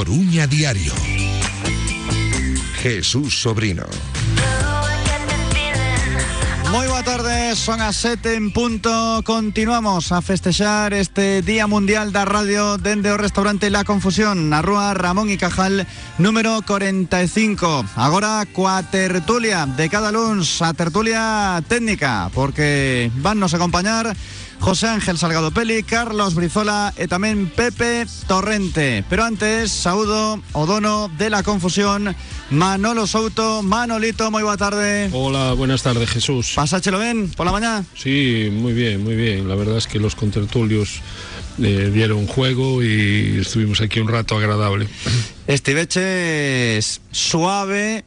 Coruña Diario. Jesús Sobrino. Moi boa tarde, son as sete en punto Continuamos a festexar este Día Mundial da Radio Dende o restaurante La Confusión Na rúa Ramón y Cajal Número 45 Agora coa tertulia de cada luns A tertulia técnica Porque van nos acompañar José Ángel Salgado Peli, Carlos Brizola e tamén Pepe Torrente. Pero antes, saúdo o dono de la confusión, Manolo Souto. Manolito, moi boa tarde. Hola, buenas tardes, Jesús. Pasáchelo ben por la mañana? Sí, muy bien, muy bien. La verdad es que los contertulios eh, dieron juego y estuvimos aquí un rato agradable. Estiveches suave,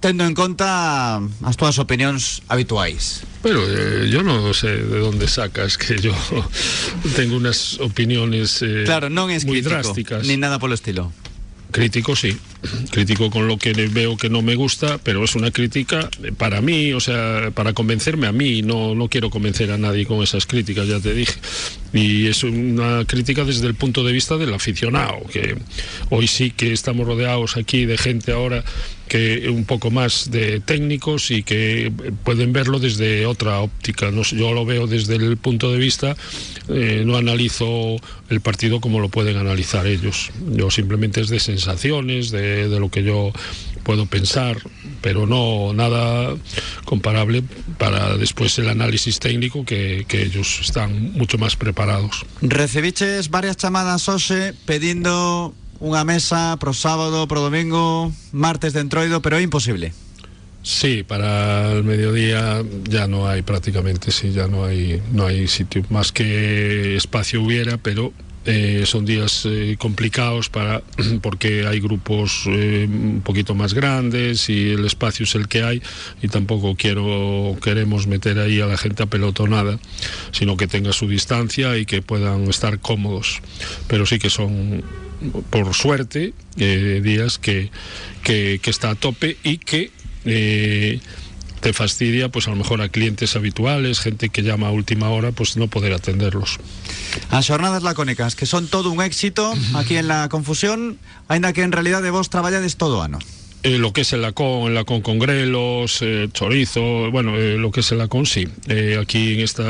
tendo en conta as túas opinións habituais. Pero eh, yo no sé de dónde sacas que yo tengo unas opiniones eh, claro, non es muy crítico, drásticas. Ni nada polo estilo. Crítico sí, crítico con lo que veo que no me gusta, pero es una crítica para mí, o sea, para convencerme a mí, no, no quiero convencer a nadie con esas críticas, ya te dije. Y es una crítica desde el punto de vista del aficionado, que hoy sí que estamos rodeados aquí de gente ahora que un poco más de técnicos y que pueden verlo desde otra óptica. No yo lo veo desde el punto de vista, eh, no analizo el partido como lo pueden analizar ellos. Yo simplemente es de sensaciones, de, de lo que yo puedo pensar, pero no nada comparable para después el análisis técnico que, que ellos están mucho más preparados. Recibiches varias chamadas hoxe pedindo unha mesa pro sábado, pro domingo, martes de entroido, pero é imposible. Sí, para el mediodía ya no hay prácticamente, sí, ya no hay, no hay sitio más que espacio hubiera, pero eh, son días eh, complicados para porque hay grupos eh, un poquito más grandes y el espacio es el que hay y tampoco quiero queremos meter ahí a la gente apelotonada sino que tenga su distancia y que puedan estar cómodos. Pero sí que son por suerte días que, que, está a tope y que te fastidia pues a lo mejor a clientes habituales, gente que llama a última hora, pues no poder atenderlos. As xornadas lacónicas, que son todo un éxito aquí en la confusión, aínda que en realidad de vos traballades todo ano. Eh, lo que es el lacón, el lacón con grelos, eh, chorizo, bueno, eh, lo que es el lacón sí. Aquí en esta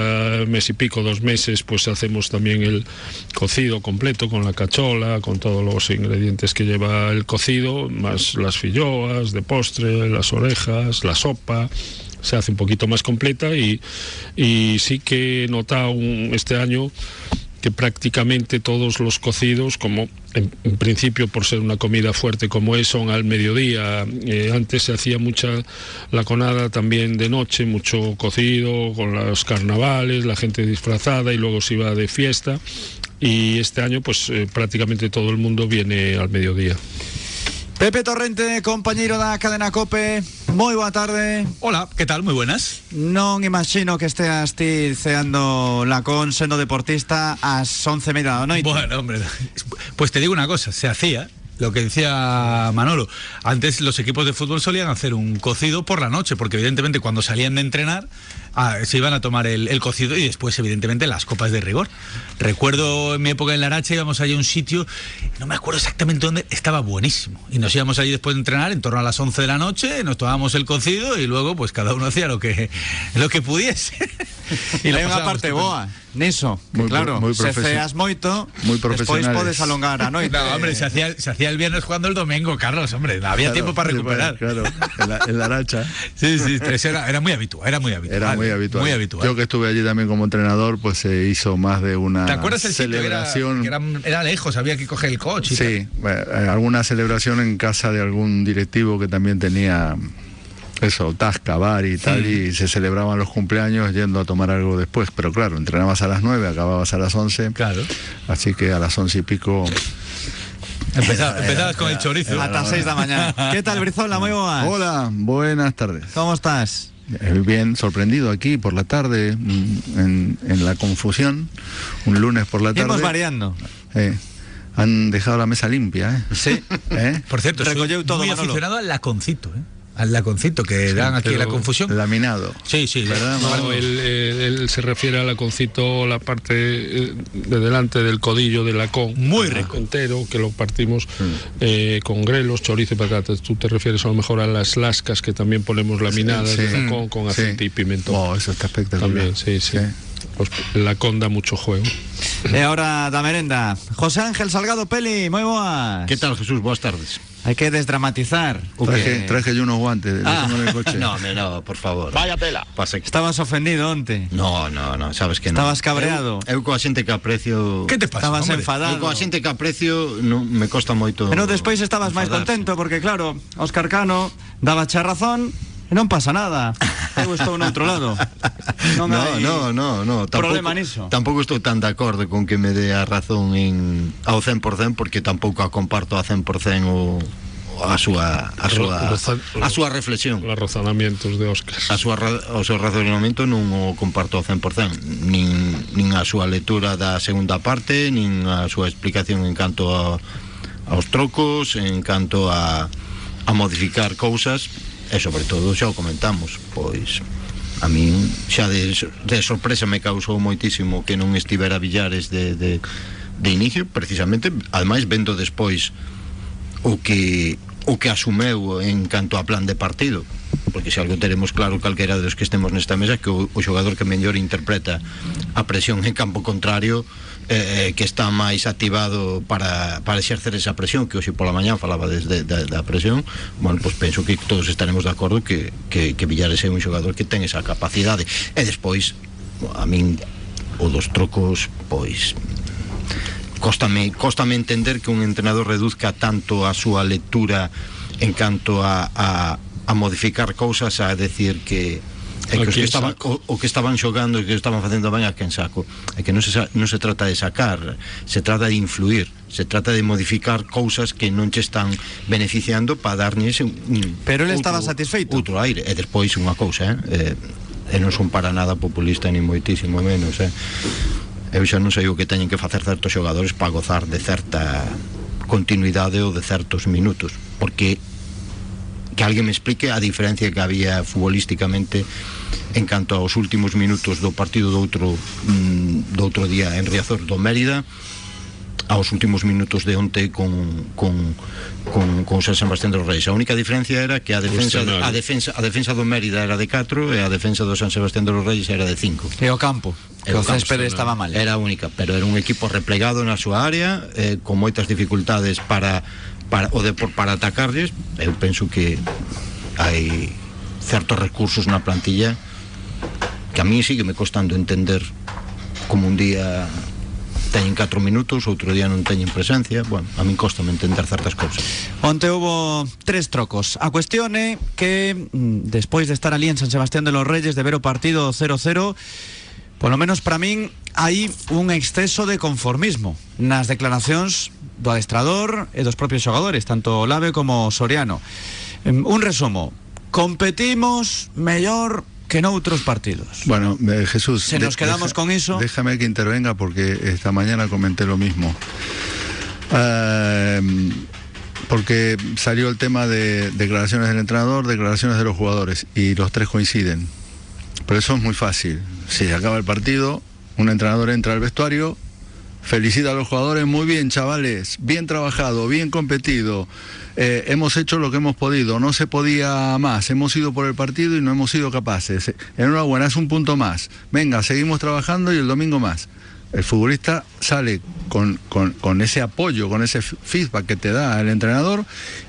mes y pico, dos meses, pues hacemos también el cocido completo con la cachola, con todos los ingredientes que lleva el cocido, más las filloas de postre, las orejas, la sopa se hace un poquito más completa y, y sí que he notado un, este año que prácticamente todos los cocidos, como en, principio por ser una comida fuerte como es, son al mediodía. Eh, antes se hacía mucha la conada también de noche, mucho cocido con los carnavales, la gente disfrazada y luego se iba de fiesta. Y este año pues eh, prácticamente todo el mundo viene al mediodía. Pepe Torrente, compañeiro da cadena COPE Moi boa tarde. Hola, que tal? Moi buenas. Non imagino que esteas ti ceando lacón sendo deportista ás 11 media da noite Bueno, hombre, pues te digo una cosa, se hacía lo que decía Manolo, antes los equipos de fútbol solían hacer un cocido por la noche, porque evidentemente cuando salían de entrenar ah, se iban a tomar el, cocido y después evidentemente las copas de rigor. Recuerdo en mi época en la Aracha íbamos allí a un sitio, no me acuerdo exactamente dónde, estaba buenísimo. Y nos íbamos allí después de entrenar en torno a las 11 de la noche, nos tomábamos el cocido y luego pues cada uno hacía lo que, lo que pudiese. y Hai unha parte boa niso, que muy, claro, muy se ceas moito, muy despois podes alongar a noite. No, hombre, se hacía, se hacía el viernes jugando el domingo, Carlos, hombre, había claro, tiempo para recuperar. Claro, en la, en la aracha. sí, sí, era, era, muy habitual, era muy habitual. Era muy habitual. Muy habitual. Yo que estuve allí también como entrenador, pues se hizo más de una ¿Te acuerdas el celebración. Sitio? Era, era, era, lejos, había que coger el coche. Sí, bueno, alguna celebración en casa de algún directivo que también tenía eso, tasca, bar y tal, sí. y se celebraban los cumpleaños yendo a tomar algo después, pero claro, entrenabas a las 9, acababas a las 11, claro. así que a las 11 y pico... Empezabas, con el chorizo. Hasta 6 de la mañana. ¿Qué tal, Brizola? Muy buenas. Hola, buenas tardes. ¿Cómo estás? Bien, sorprendido aquí por la tarde, en, en la confusión, un lunes por la tarde. Íbamos variando. Eh, han dejado la mesa limpia, ¿eh? Sí. ¿Eh? Por cierto, Recolleu todo, muy Manolo. aficionado al laconcito, ¿eh? Al laconcito que dan aquí la confusión. Laminado. Sí, sí, ¿Verdad? No, él, él- él se refiere al laconcito, la parte eh, de delante del codillo de lacón. Muy rico. Entero, que lo partimos eh, con grelos, chorizo y patatas. Tú te refieres a lo mejor a las lascas que también ponemos laminadas Sí. de lacón con Sí. aceite y pimentón. Oh, eso está espectacular. También, sí, sí. Los- el lacón da mucho juego. E ahora da merenda. José Ángel Salgado Peli, moi boas. ¿Qué tal, Jesús? Buenas tardes. Hai que desdramatizar. Traje, traje yo unos guantes, Ah, el coche. no, no, por favor. Vaya tela. Pasa que... Estabas ofendido onte. No, no, no, sabes que no. Estabas cabreado. Eu, eu coa xente que aprecio... ¿Qué te pasa? Estabas hombre? enfadado. Eu coa xente que aprecio non me costa moito... Pero despois estabas máis contento porque claro, Óscar Cano daba xa razón non pasa nada. Eu estou no outro lado. Non No, hai no, no, no, tampouco, problema niso. Tampouco estou tan de acordo con que me dé a razón en ao 100% porque tampouco a comparto a 100% o a súa a súa a súa reflexión. Los razonamientos de Oscar. a súa, o seu razonamento non o comparto ao 100% nin, nin a súa lectura da segunda parte nin a súa explicación en canto a, aos trocos en canto a, a modificar cousas e sobre todo xa o comentamos pois a min xa de, de sorpresa me causou moitísimo que non estivera Villares de, de, de inicio precisamente ademais vendo despois o que o que asumeu en canto a plan de partido. Porque se algo teremos claro calquera de los que estemos nesta mesa que o, o xogador que mellor interpreta a presión en campo contrario eh, que está máis activado para, para exercer esa presión que hoxe pola mañán falaba desde da, da presión bueno, pues penso que todos estaremos de acordo que, que, que Villares é un xogador que ten esa capacidade. E despois a min o dos trocos pois cóstame, cóstame entender que un entrenador reduzca tanto a súa lectura en canto a, a, a modificar cousas a decir que é que, os que estaban, o, o que estaban xogando e que estaban facendo ben a quen saco. É que non se, non se trata de sacar se trata de influir se trata de modificar cousas que non che están beneficiando para darnes un, un pero ele estaba satisfeito. outro aire. E despois unha cousa eh, eh, e non son para nada populista ni moitísimo menos eh. eu xa non sei o que teñen que facer certos xogadores para gozar de certa continuidade ou de certos minutos porque que alguén me explique a diferencia que había futbolísticamente en canto aos últimos minutos do partido do outro mm, do outro día en Riazor do Mérida aos últimos minutos de onte con, con, con, con San Sebastián dos Reis. A única diferencia era que a defensa, a defensa, a defensa do Mérida era de 4 e a defensa do San Sebastián dos Reis era de 5. E o campo, que o o céspede estaba mal. Era a única, pero era un equipo replegado na súa área, eh, con moitas dificultades para, para o de por para atacarles. Eu penso que hai certos recursos na plantilla que a mí sí que me costando entender como un día teñen 4 minutos, outro día non teñen presencia, bueno, a min costa entender certas cousas. Onte hubo tres trocos. A cuestión é que mm, despois de estar ali en San Sebastián de los Reyes de ver o partido 0-0 Polo menos para min hai un exceso de conformismo nas declaracións do adestrador e dos propios xogadores, tanto Olave como Soriano. Em, Un resumo, competimos mellor que noutros partidos. Bueno, eh, Jesús. Se nos quedamos con eso. Déjame que intervenga porque esta mañana comenté lo mismo. Eh, porque salió el tema de declaraciones del entrenador, declaraciones de los jugadores y los tres coinciden. Pero eso es muy fácil. Si acaba el partido, un entrenador entra al vestuario, felicita a los jugadores, muy bien chavales, bien trabajado, bien competido, eh, hemos hecho lo que hemos podido, no se podía más, hemos ido por el partido y no hemos sido capaces. Enhorabuena, es un punto más. Venga, seguimos trabajando y el domingo más. El futbolista sale con, con- con ese apoyo, con ese feedback que te da el entrenador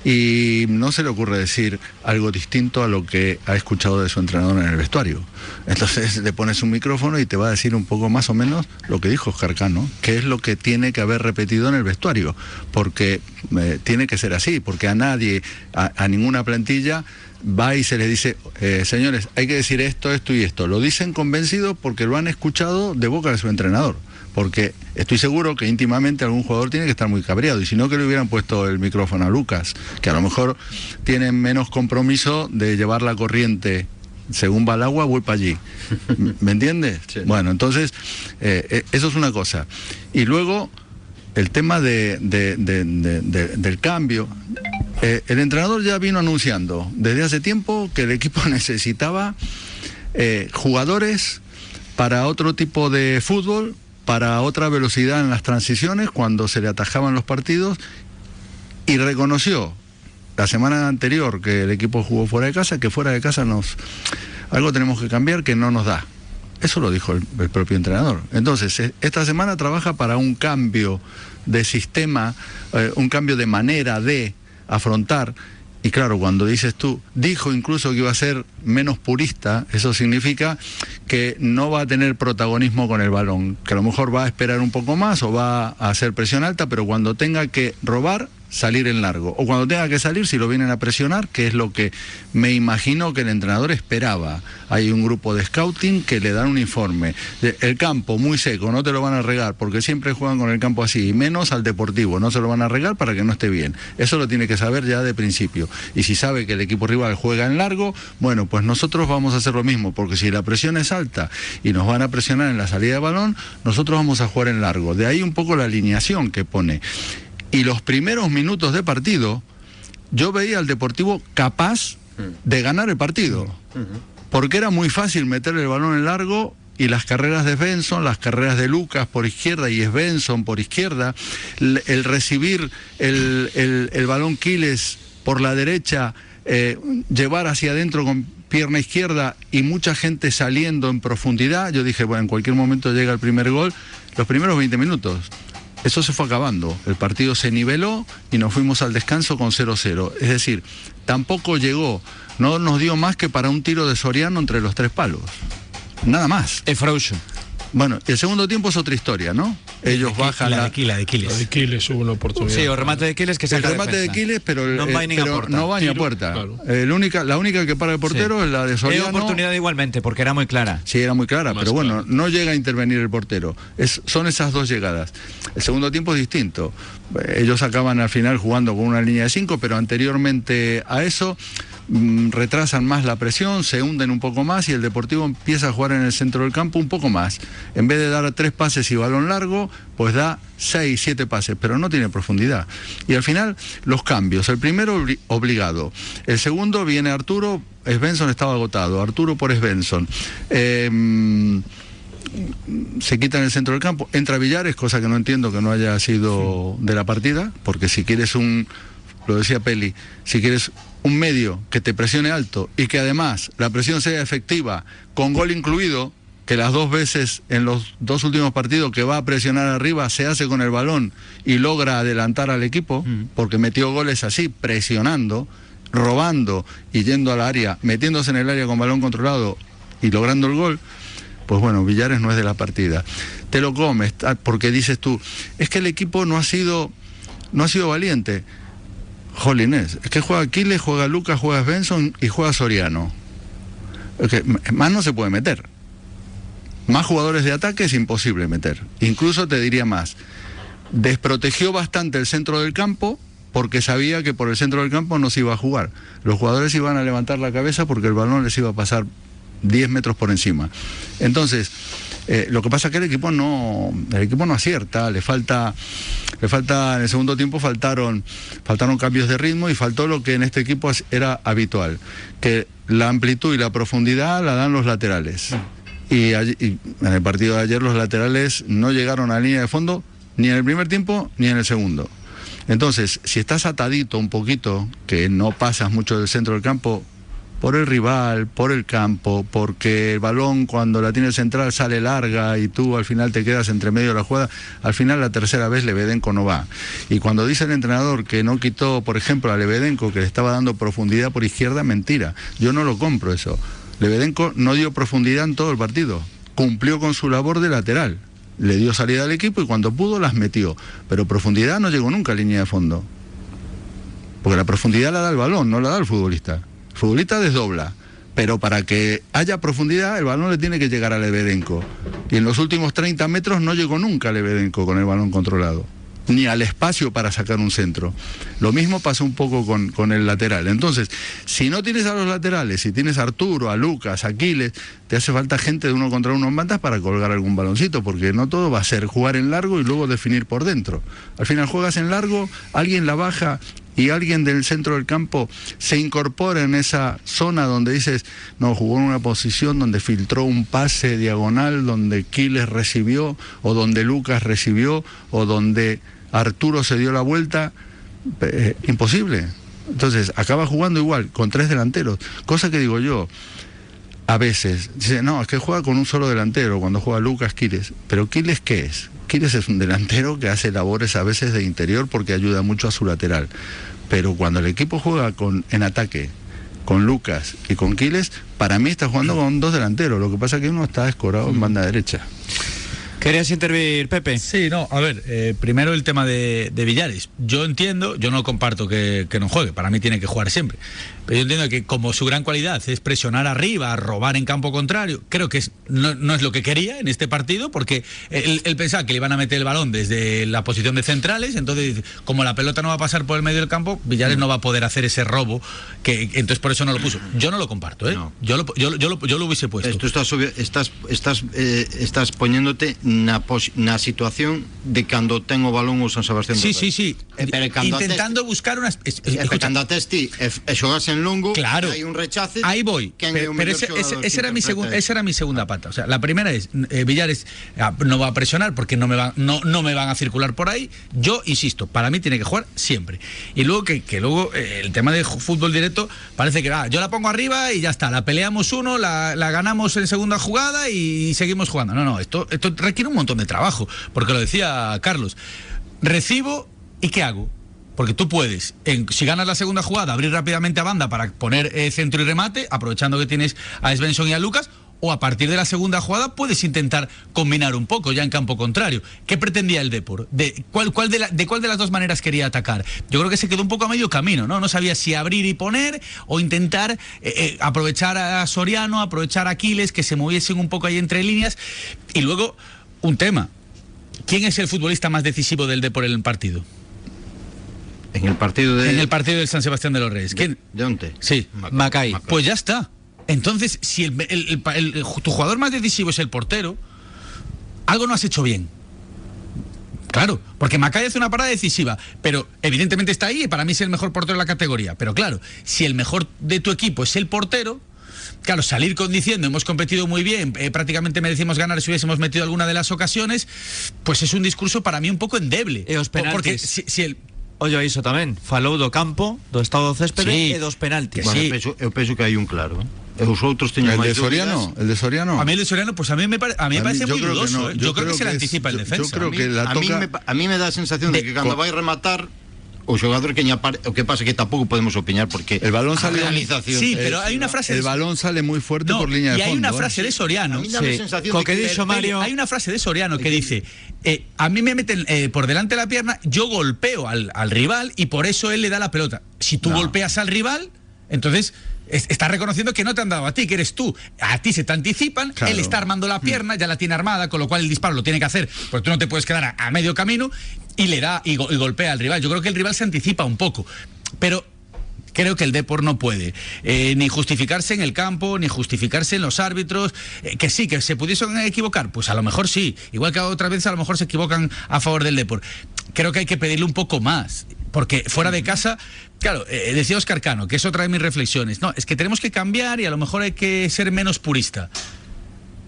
y no se le ocurre decir algo distinto a lo que ha escuchado de su entrenador en el vestuario. Entonces le pones un micrófono y te va a decir un poco más o menos lo que dijo Oscar Cano, que es lo que tiene que haber repetido en el vestuario, porque eh, tiene que ser así, porque a nadie, a, a ninguna plantilla va y se les dice, eh, señores, hay que decir esto, esto y esto. Lo dicen convencidos porque lo han escuchado de boca de su entrenador. Porque estoy seguro que íntimamente algún jugador tiene que estar muy cabreado. Y si no, que le hubieran puesto el micrófono a Lucas, que a lo mejor tienen menos compromiso de llevar la corriente. Según va el agua, voy para allí. ¿Me entiendes? Sí. Bueno, entonces, eh, eh, eso es una cosa. Y luego, el tema de, de- de- de- de- del cambio. Eh, el entrenador ya vino anunciando desde hace tiempo que el equipo necesitaba eh, jugadores para otro tipo de fútbol, para otra velocidad en las transiciones cuando se le atajaban los partidos y reconoció la semana anterior que el equipo jugó fuera de casa, que fuera de casa nos algo tenemos que cambiar que no nos da. Eso lo dijo el, propio entrenador. Entonces, eh, esta semana trabaja para un cambio de sistema, eh, un cambio de manera de afrontar. Y claro, cuando dices tú, dijo incluso que iba a ser menos purista, eso significa que no va a tener protagonismo con el balón, que a lo mejor va a esperar un poco más o va a hacer presión alta, pero cuando tenga que robar, salir en largo. O cuando tenga que salir, si lo vienen a presionar, que es lo que me imagino que el entrenador esperaba. Hay un grupo de scouting que le dan un informe. El campo muy seco, no te lo van a regar, porque siempre juegan con el campo así, y menos al deportivo, no se lo van a regar para que no esté bien. Eso lo tiene que saber ya de principio. Y si sabe que el equipo rival juega en largo, bueno, pues nosotros vamos a hacer lo mismo, porque si la presión es alta y nos van a presionar en la salida de balón, nosotros vamos a jugar en largo. De ahí un poco la alineación que pone. Y los primeros minutos de partido, yo veía al Deportivo capaz de ganar el partido. Porque era muy fácil meter el balón en largo y las carreras de Benson, las carreras de Lucas por izquierda y es Benson por izquierda, el recibir el, el- el balón Quiles por la derecha, eh, llevar hacia adentro con pierna izquierda y mucha gente saliendo en profundidad, yo dije, bueno, en cualquier momento llega el primer gol, los primeros 20 minutos. Eso se fue acabando. El partido se niveló y nos fuimos al descanso con 0-0. Es decir, tampoco llegó, no nos dio más que para un tiro de Soriano entre los tres palos. Nada más. E frouxo. Bueno, el segundo tiempo es otra historia, ¿no? Ellos bajan la la, de Kila, de La de Quiles. Quiles hubo una oportunidad. Sí, o remate de Quiles que el saca a remate de. Quiles, pero, el- Non eh, pero no va ni a puerta. claro. El única, la única que para el portero Sí. es la de Soriano. oportunidade igualmente, porque era moi clara. Sí, era muy clara, Más pero bueno, no llega a intervenir el portero. Es- son esas dos llegadas. El segundo tiempo es distinto. Ellos acaban al final jugando con una línea de cinco, pero anteriormente a eso mm, retrasan más la presión, se hunden un poco más y el Deportivo empieza a jugar en el centro del campo un poco más. En vez de dar tres pases y balón largo, pues da seis, siete pases, pero no tiene profundidad. Y al final, los cambios. El primero obli- obligado. El segundo viene Arturo, Svensson estaba agotado. Arturo por Svensson. Eh, mm, se quita en el centro del campo, entra Villares, cosa que no entiendo que no haya sido de la partida, porque si quieres un, lo decía Peli, si quieres un medio que te presione alto y que además la presión sea efectiva, con gol incluido, que las dos veces en los dos últimos partidos que va a presionar arriba se hace con el balón y logra adelantar al equipo, porque metió goles así, presionando, robando y yendo al área, metiéndose en el área con balón controlado y logrando el gol, pues bueno, Villares no es de la partida. Te lo comes, ta- porque dices tú, es que el equipo no ha sido, no ha sido valiente. Jolines, es que juega Aquiles, juega Lucas, juega Benson y juega Soriano. Es que más no se puede meter. Más jugadores de ataque es imposible meter. Incluso te diría más. Desprotegió bastante el centro del campo porque sabía que por el centro del campo no se iba a jugar. Los jugadores iban a levantar la cabeza porque el balón les iba a pasar 10 metros por encima. Entonces, eh, lo que pasa es que el equipo no, el equipo no acierta, le falta, le falta, en el segundo tiempo faltaron, faltaron cambios de ritmo y faltó lo que en este equipo era habitual, que la amplitud y la profundidad la dan los laterales. Y, allí- y en el partido de ayer los laterales no llegaron a la línea de fondo ni en el primer tiempo ni en el segundo. Entonces, si estás atadito un poquito, que no pasas mucho del centro del campo, por el rival, por el campo, porque el balón cuando la tiene el central sale larga y tú al final te quedas entre medio de la jugada, al final la tercera vez Lebedenko no va. Y cuando dice el entrenador que no quitó, por ejemplo, a Lebedenko, que le estaba dando profundidad por izquierda, mentira. Yo no lo compro eso. Lebedenko no dio profundidad en todo el partido. Cumplió con su labor de lateral. Le dio salida al equipo y cuando pudo las metió. Pero profundidad no llegó nunca a línea de fondo. Porque la profundidad la da el balón, no la da el futbolista. Futbolista desdobla. Pero para que haya profundidad, el balón le tiene que llegar a Lebedenko. Y en los últimos 30 metros no llegó nunca a Lebedenko con el balón controlado. Ni al espacio para sacar un centro. Lo mismo pasa un poco con, con el lateral. Entonces, si no tienes a los laterales, si tienes a Arturo, a Lucas, a Aquiles, te hace falta gente de uno contra uno en bandas para colgar algún baloncito, porque no todo va a ser jugar en largo y luego definir por dentro. Al final juegas en largo, alguien la baja y alguien del centro del campo se incorpora en esa zona donde dices, no, jugó en una posición donde filtró un pase diagonal, donde Quiles recibió, o donde Lucas recibió, o donde Arturo se dio la vuelta, eh, imposible. Entonces, acaba jugando igual, con tres delanteros, cosa que digo yo, a veces, dice, no, es que juega con un solo delantero cuando juega Lucas Quiles, pero Quiles ¿qué es? Quiles es un delantero que hace labores a veces de interior porque ayuda mucho a su lateral. Pero cuando el equipo juega con, en ataque con Lucas y con Quiles, para mí está jugando con dos delanteros. Lo que pasa es que uno está escorado en banda derecha. ¿Querías intervenir, Pepe? Sí, no, a ver, eh, primero el tema de, de, Villares. Yo entiendo, yo no comparto que, que, no juegue, para mí tiene que jugar siempre. Pero yo entiendo que como su gran cualidad es presionar arriba, robar en campo contrario, creo que es, no, no, es lo que quería en este partido, porque él, él, pensaba que le iban a meter el balón desde la posición de centrales, entonces como la pelota no va a pasar por el medio del campo, Villares no va a poder hacer ese robo, que entonces por eso no lo puso. Yo no lo comparto, ¿eh? No. Yo, lo, yo, yo, lo, yo, lo, hubiese puesto. Esto estás, estás, estás, eh, estás poniéndote pos, na situación de cando ten o balón o San Sebastián Sí, sí, sí. Eh, pero Intentando buscar unas... Escuchando a Testi e, e xogarse en longo, claro. hai un rechace. Ahí voy. Pero, pero ese, ese, ese era mi segun, esa era mi segunda pata. O sea, la primera es, eh, Villares ah, no va a presionar porque no me, va, no, no me van a circular por ahí. Yo, insisto, para mí tiene que jugar siempre. Y luego que, que luego eh, el tema de fútbol directo parece que ah, yo la pongo arriba y ya está. La peleamos uno, la, la ganamos en segunda jugada y seguimos jugando. No, no, esto, esto requiere un montón de trabajo. Porque lo decía Carlos. Recibo y ¿qué hago? Porque tú puedes, si ganas la segunda jugada, abrir rápidamente a banda para poner eh, centro y remate, aprovechando que tienes a Svensson y a Lucas, o a partir de la segunda jugada puedes intentar combinar un poco ya en campo contrario. ¿Qué pretendía el Depor? ¿De cuál, de, cuál de las dos maneras quería atacar? Yo creo que se quedó un poco a medio camino, ¿no? No sabía si abrir y poner o intentar eh, eh, aprovechar a Soriano, aprovechar a Aquiles, que se moviesen un poco ahí entre líneas. Y luego, un tema. ¿Quién es el futbolista más decisivo del Depor en el partido? En el partido de... En el partido del San Sebastián de los Reyes. ¿Quién? ¿De dónde? Sí. Macay. Macay. Pues ya está. Entonces, si el, el, el, tu jugador más decisivo es el portero, algo no has hecho bien. Claro, porque Macay hace una parada decisiva, pero evidentemente está ahí y para mí es el mejor portero de la categoría. Pero claro, si el mejor de tu equipo es el portero, claro, salir con diciendo hemos competido muy bien, eh, prácticamente merecimos ganar si hubiésemos metido alguna de las ocasiones, pues es un discurso para mí un poco endeble. E os porque si, si el, Ollo iso tamén, falou do campo, do estado do céspede sí, e dos penaltis. Bueno, sí. eu, penso, eu penso que hai un claro. E os outros teñen el máis de Soriano, dúbidas. el de Soriano. A mí el de Soriano, pues a mí me, pare, a mí me parece muy dudoso. No. ¿eh? Yo, yo, creo, creo que, que se le anticipa el defensa. Yo creo que la a, toca... mí me, a mí me dá a sensación de, de que cando vai rematar o xogador que o que pasa que tampouco podemos opinar porque el balón sale realización sí pero hay una frase el balón sale muy fuerte no, por línea de y hay fondo, una frase ¿eh? de Soriano sí. Con que, que dicho Mario hay una frase de Soriano que dice eh, a mí me meten eh, por delante de la pierna yo golpeo al, al, rival y por eso él le da la pelota si tú no. golpeas al rival entonces está reconociendo que no te han dado a ti, que eres tú. A ti se te anticipan, claro. él está armando la pierna, ya la tiene armada, con lo cual el disparo lo tiene que hacer, porque tú no te puedes quedar a, a medio camino y le da y, go y, golpea al rival. Yo creo que el rival se anticipa un poco, pero creo que el Depor no puede eh, ni justificarse en el campo, ni justificarse en los árbitros, eh, que sí, que se pudiesen equivocar, pues a lo mejor sí, igual que otras veces a lo mejor se equivocan a favor del Depor. Creo que hay que pedirle un poco más, porque fuera de casa Claro, eh, decía Oscar Cano, que es otra de mis reflexiones. No, es que tenemos que cambiar y a lo mejor hay que ser menos purista.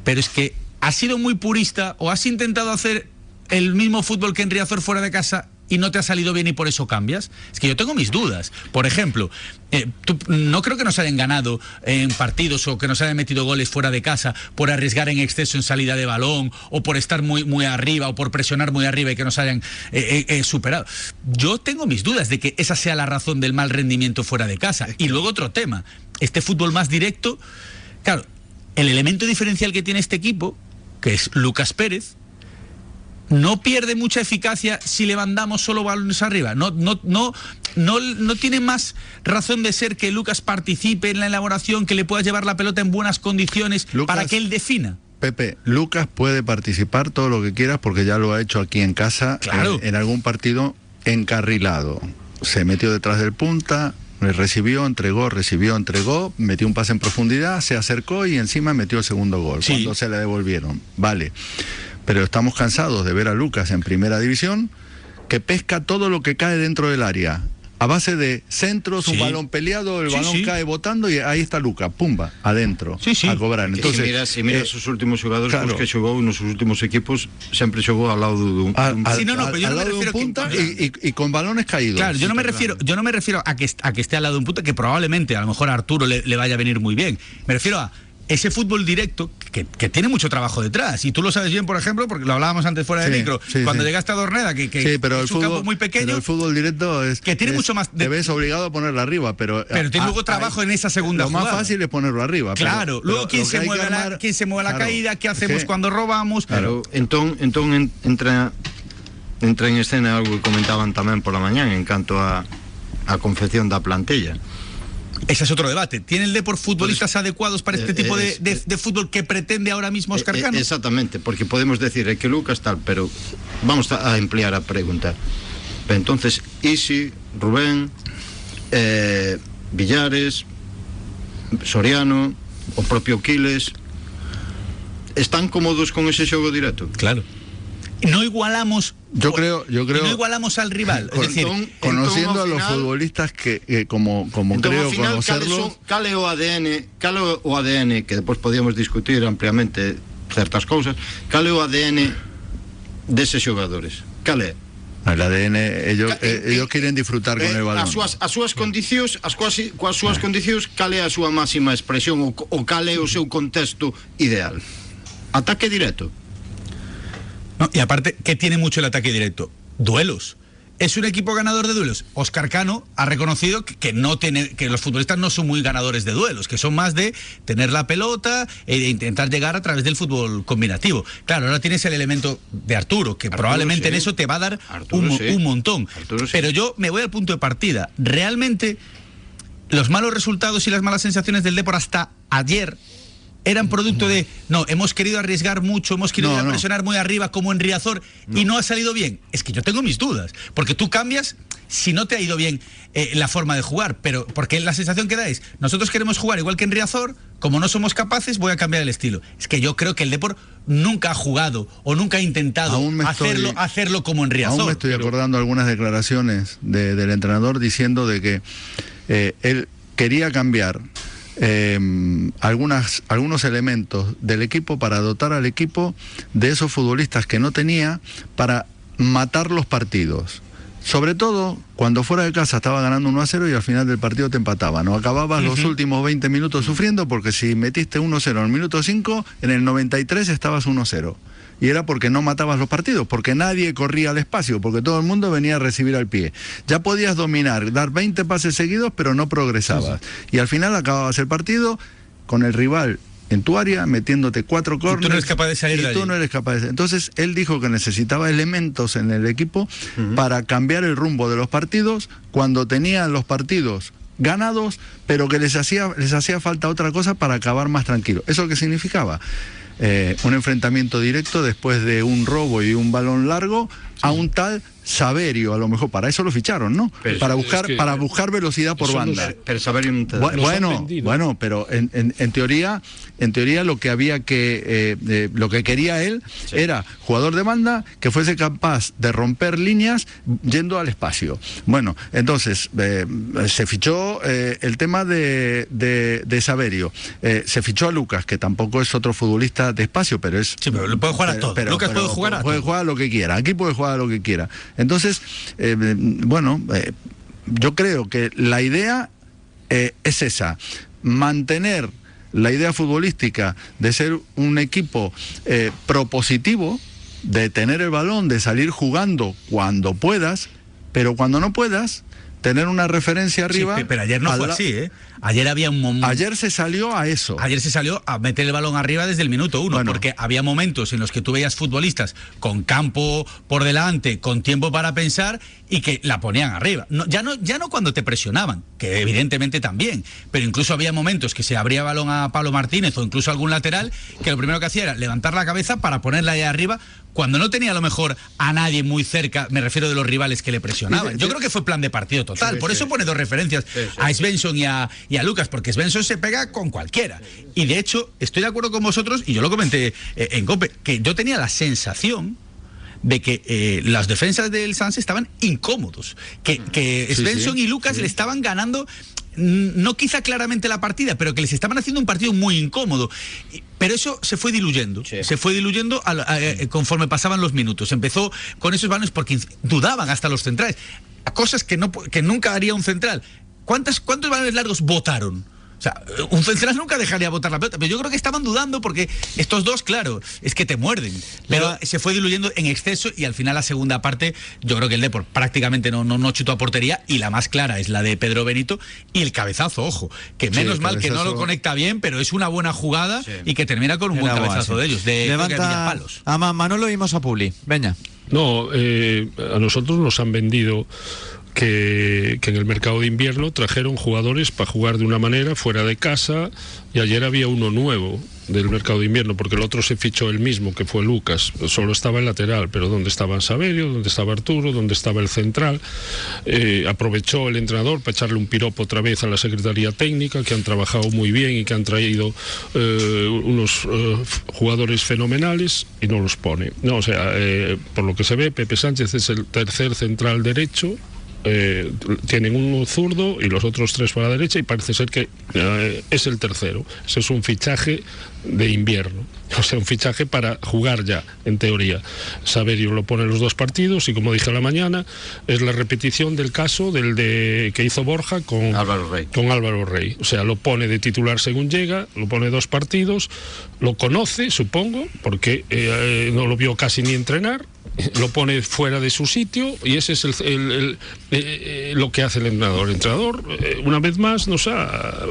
Pero es que has sido muy purista o has intentado hacer el mismo fútbol que en Riazor fuera de casa y no te ha salido bien y por eso cambias? Es que yo tengo mis dudas. Por ejemplo, eh, no creo que nos hayan ganado en partidos o que nos hayan metido goles fuera de casa por arriesgar en exceso en salida de balón o por estar muy, muy arriba o por presionar muy arriba y que nos hayan eh, eh, superado. Yo tengo mis dudas de que esa sea la razón del mal rendimiento fuera de casa. Y luego otro tema, este fútbol más directo, claro, el elemento diferencial que tiene este equipo, que es Lucas Pérez, no pierde mucha eficacia si le mandamos solo balones arriba. No, no, no, no, no tiene más razón de ser que Lucas participe en la elaboración, que le pueda llevar la pelota en buenas condiciones Lucas, para que él defina. Pepe, Lucas puede participar todo lo que quieras porque ya lo ha hecho aquí en casa claro. en, en algún partido encarrilado. Se metió detrás del punta, recibió, entregó, recibió, entregó, metió un pase en profundidad, se acercó y encima metió el segundo gol. Sí. Cuando se le devolvieron. Vale pero estamos cansados de ver a Lucas en primera división que pesca todo lo que cae dentro del área. a base de centros, un Sí. balón peleado, el Sí, balón sí. cae botando y ahí está Luca, pumba, adentro, Sí, sí. a cobrar. Entonces, se mira, se mira eh, os últimos xogadores claro. claro. que xogou nos últimos equipos lado dun, al, dun al- Sí, no, no, al- pero yo al no me lado de un que- punta y, y- y con balones caídos. Claro, yo no me refiero, yo no me refiero a que, a que esté al lado de un punto que probablemente a lo mejor a Arturo le, le vaya a venir muy bien. Me refiero a ese fútbol directo que, que tiene mucho trabajo detrás. Y tú lo sabes bien, por ejemplo, porque lo hablábamos antes fuera de Sí, micro. sí, cuando sí. llegaste a Dorneda, que, que sí, pero es el un fútbol, campo muy pequeño, pero el fútbol directo es Que tiene es- mucho más de- te ves obligado a ponerlo arriba, pero Pero tiene luego trabajo en esa segunda Lo más jugada. fácil es ponerlo arriba. Claro, pero luego quién se, mueve a la, armar- quién se mueve a la claro, caída, qué hacemos que- cuando robamos. Claro, entón, entón en, entra entra en escena algo que comentaban tamén pola mañán en canto a a confección da plantilla. Ese es otro debate. ¿Tiene el Depor futbolistas adecuados para este eh, tipo de, es- de- de fútbol que pretende ahora mismo Oscar Eh, eh, Cano? exactamente, porque podemos decir eh, que Lucas tal, pero vamos a, emplear a pregunta. Pero entonces, Isi, Rubén, eh, Villares, Soriano, o propio Quiles, están cómodos con ese xogo directo? Claro. No igualamos. Yo o- creo- yo creo- No igualamos al rival. Es Con- decir, entón- Conociendo a los final- futbolistas que, como, como creo final, conocerlos, son, cal é o ADN, cal é o ADN que depois podíamos discutir ampliamente certas cousas, cal é o ADN deses xogadores? Cal é? el ADN, ellos, Ca- eh, eh, ellos quieren disfrutar con Eh, el balón. As súas, as súas condicións, as coas, coas súas condicións, cal é a súa máxima expresión ou, co- ou cal é o seu contexto ideal? Ataque directo. No, y aparte, ¿qué tiene mucho el ataque directo? Duelos. ¿Es un equipo ganador de duelos? Oscar Cano ha reconocido que, que no tiene, que los futbolistas no son muy ganadores de duelos, que son más de tener la pelota e de intentar llegar a través del fútbol combinativo. Claro, ahora tienes el elemento de Arturo, que Arturo, probablemente sí. en eso te va a dar Arturo, un, mo- sí. un montón. Arturo, sí. Pero yo me voy al punto de partida. Realmente, los malos resultados y las malas sensaciones del Depor hasta ayer eran producto de, no, hemos querido arriesgar mucho, hemos querido No, presionar muy arriba como en Riazor y no ha salido bien. Es que yo tengo mis dudas, porque tú cambias si no te ha ido bien eh, la forma de jugar, pero porque la sensación que dais, nosotros queremos jugar igual que en Riazor, como no somos capaces, voy a cambiar el estilo. Es que yo creo que el Depor nunca ha jugado o nunca ha intentado estoy- hacerlo, hacerlo como en Riazor. Aún me estoy Pero- acordando algunas declaraciones de- del entrenador diciendo de que eh, él quería cambiar eh, algunas, algunos elementos del equipo para dotar al equipo de esos futbolistas que no tenía para matar los partidos. Sobre todo cuando fuera de casa estaba ganando 1 a 0 y al final del partido te empataba. No acababas los últimos 20 minutos sufriendo porque si metiste 1 0 en el minuto 5, en el 93 estabas 1 0. Y era porque no matabas los partidos, porque nadie corría al espacio, porque todo el mundo venía a recibir al pie. Ya podías dominar, dar 20 pases seguidos, pero no progresabas. Y al final acababas el partido con el rival en tu área, metiéndote cuatro tú no corners. eres capaz de salir y de tú allí. no eres capaz de... Entonces él dijo que necesitaba elementos en el equipo para cambiar el rumbo de los partidos cuando tenían los partidos ganados, pero que les hacía, les hacía falta otra cosa para acabar más tranquilo. ¿Eso qué significaba? Eh, un enfrentamiento directo después de un robo y un balón largo a un tal Saberio, a lo mejor para eso lo ficharon, ¿no? Pero para es buscar, que para buscar velocidad por no banda. es- Per saber un Bu- Los han bueno, bueno, pero en, en- en teoría, en teoría lo que había que, eh, eh, lo que quería él era jugador de banda que fuese capaz de romper líneas yendo al espacio. Bueno, entonces eh, se fichó el tema de, de, de Saverio, se fichó a Lucas, que tampoco es otro futbolista de espacio, pero es Sí, pero lo puede jugar a todo. Lucas puede jugar a puede todo. jugar a lo que quiera. Aquí puede jugar a lo que quiera. Entonces, eh, bueno, eh, yo creo que la idea eh, es esa, mantener la idea futbolística de ser un equipo eh, propositivo, de tener el balón, de salir jugando cuando puedas, pero cuando no puedas, tener una referencia Sí, arriba. pe- pero ayer no fue así, ¿eh? Ayer había un momento. Ayer se salió a eso. Ayer se salió a meter el balón arriba desde el minuto uno, Bueno. porque había momentos en los que tú veías futbolistas con campo por delante, con tiempo para pensar y que la ponían arriba. No, ya, no, ya no cuando te presionaban, que evidentemente también, pero incluso había momentos que se abría balón a Pablo Martínez o incluso algún lateral que lo primero que hacía era levantar la cabeza para ponerla ahí arriba cuando no tenía a lo mejor a nadie muy cerca, me refiero de los rivales que le presionaban. Yo creo que fue plan de partido total, por eso pone dos referencias a Svensson y a, y a Lucas, porque Svensson se pega con cualquiera. Y de hecho, estoy de acuerdo con vosotros, y yo lo comenté eh, en COPE, que yo tenía la sensación de que eh, las defensas del Sanz estaban incómodos, que, que Sí, Svensson sí, y Lucas le estaban ganando mm, no quizá claramente la partida, pero que les estaban haciendo un partido muy incómodo. Pero eso se fue diluyendo, se fue diluyendo a- eh, conforme pasaban los minutos. Empezó con esos balones porque dudaban hasta los centrales, a cosas que, no, que nunca haría un central. ¿Cuántas, ¿Cuántos balones largos votaron? O sea, un central nunca dejaría botar la pelota, pero yo creo que estaban dudando porque estos dos, claro, es que te muerden. Pero se fue diluyendo en exceso y al final la segunda parte, yo creo que el Depor prácticamente no, no, no chutó a portería y la más clara es la de Pedro Benito y el cabezazo, ojo, que menos mal que no lo conecta bien, pero es una buena jugada Sí. y que termina con un buen cabezazo sí. de ellos, de Levanta Villapalos. a Ma- Manolo y a Publi. Veña. No, eh, a nosotros nos han vendido que, en el mercado de invierno trajeron jugadores para jugar de una manera fuera de casa y ayer había uno nuevo del mercado de invierno porque el otro se fichó el mismo que fue Lucas. Solo estaba el lateral pero dónde estaba Saberio dónde estaba Arturo dónde estaba el central Eh, aprovechó el entrenador para echarle un piropo otra vez a la secretaría técnica que han trabajado muy bien y que han traído eh, unos eh, jugadores fenomenales y no los pone. No o sea por lo que se ve Pepe Sánchez es el tercer central derecho eh, tienen uno zurdo y los otros tres para la derecha y parece ser que eh, es el tercero. Ese es un fichaje de invierno, o sea, un fichaje para jugar ya, en teoría. Saberio lo pone en los dos partidos y como dije a la mañana, es la repetición del caso del de que hizo Borja con Álvaro Rey. con Álvaro Rey. O sea, lo pone de titular según llega, lo pone dos partidos, lo conoce, supongo, porque eh, eh, no lo vio casi ni entrenar, lo pone fuera de su sitio y ese es el, el- eh, eh, lo que hace el entrenador. El entrenador, eh, una vez más, nos ha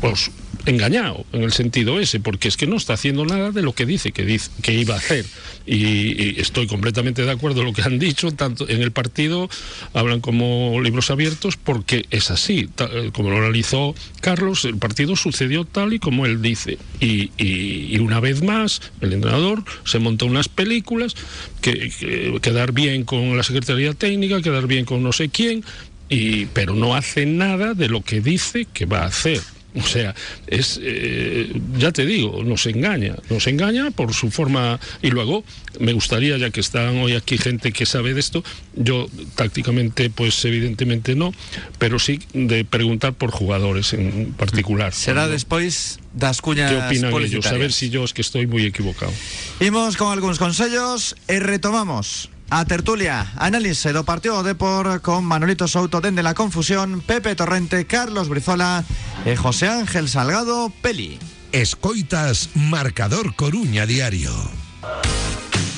pues, engañado en el sentido ese, porque es que no está haciendo nada de lo que dice que, dice, que iba a hacer. Y, estoy completamente de acuerdo en lo que han dicho, tanto en el partido hablan como libros abiertos, porque es así. Ta- eh, como lo analizó Carlos, el partido sucedió tal y como él dice. Y, y- y una vez más, el entrenador se montó unas películas, que, que- quedar bien con la Secretaría Técnica, quedar bien con no sé quién, y, pero no hace nada de lo que dice que va a hacer. O sea, es, eh, ya te digo, nos engaña, nos engaña por su forma. Y luego, me gustaría, ya que están hoy aquí gente que sabe de esto, yo tácticamente, pues evidentemente no, pero sí de preguntar por jugadores en particular. Será despois das cuñas ¿Qué opinan ellos? A ver si yo es que estoy muy equivocado. Imos con algúns consellos e retomamos a tertulia, análise do partido do Depor con Manolito Souto dende la confusión, Pepe Torrente, Carlos Brizola e José Ángel Salgado Peli. Escoitas Marcador Coruña Diario.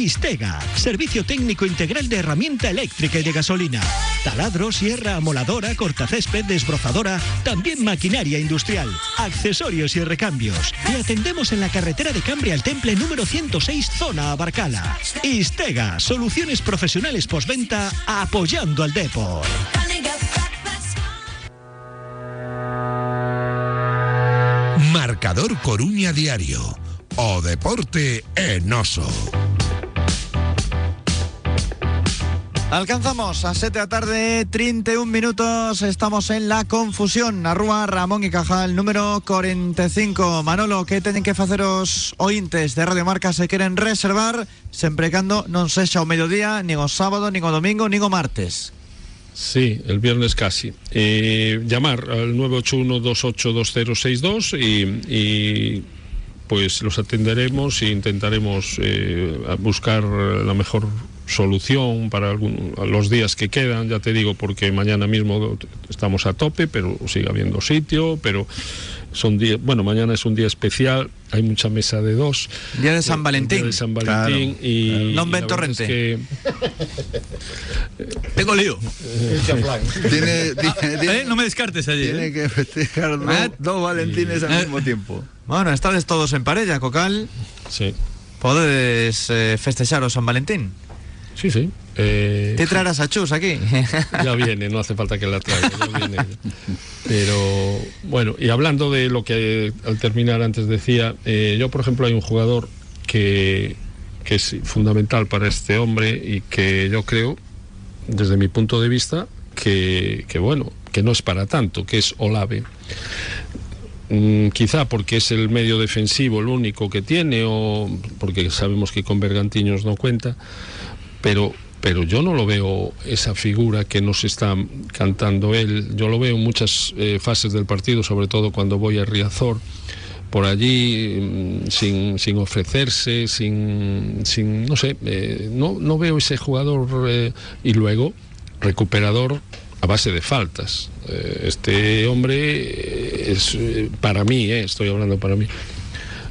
Istega, servicio técnico integral de herramienta eléctrica y de gasolina. Taladro, sierra, amoladora, cortacésped, desbrozadora, también maquinaria industrial, accesorios y recambios. Y atendemos en la carretera de Cambria al Temple número 106, zona Abarcala. Istega, soluciones profesionales postventa apoyando al Depor. Marcador Coruña Diario. O deporte enoso. Alcanzamos a 7 de la tarde, 31 minutos. Estamos en la confusión. Arrúa, Ramón y Cajal, número 45. Manolo, ¿qué tienen que hacer los ointes de Radio Marca se quieren reservar? Sempre cando non sexa o mediodía, nin o sábado, nin o domingo, nin o martes. Sí, el viernes casi. Eh, llamar al 981-282062 y, y pues los atenderemos e intentaremos eh, buscar la mejor solución para algún- los días que quedan, ya te digo, porque mañana mismo estamos a tope, pero sigue habiendo sitio, pero son días, bueno, mañana es un día especial, hay mucha mesa de dos. Día de San Eh, Valentín. día de San Valentín y, es torrente. que Tengo lío. Tiene, tiene- ¿Eh? No me descartes allí. tiene ¿eh? que festejar dos, dos Valentines al Eh. mismo tiempo. Bueno, estades todos en parella, Cocal. sí, Podedes eh, festexar o San Valentín. Sí, sí. eh, Te traerás a Chus aquí. ya viene, no hace falta que la traiga, ya viene. Pero bueno, y hablando de lo que al terminar antes decía, eh, yo por ejemplo hay un jugador que, que es fundamental para este hombre y que yo creo, desde mi punto de vista, que, que bueno, que no es para tanto, que es Olave. Mm, quizá porque es el medio defensivo el único que tiene o porque sabemos que con Bergantiños no cuenta, pero pero yo no lo veo esa figura que nos está cantando él. Yo lo veo en muchas eh, fases del partido, sobre todo cuando voy a Riazor, por allí mm, sin, sin ofrecerse, sin, sin no sé, eh, no, no veo ese jugador eh, y luego recuperador a base de faltas. Eh, este hombre es, para mí, estoy hablando para mí,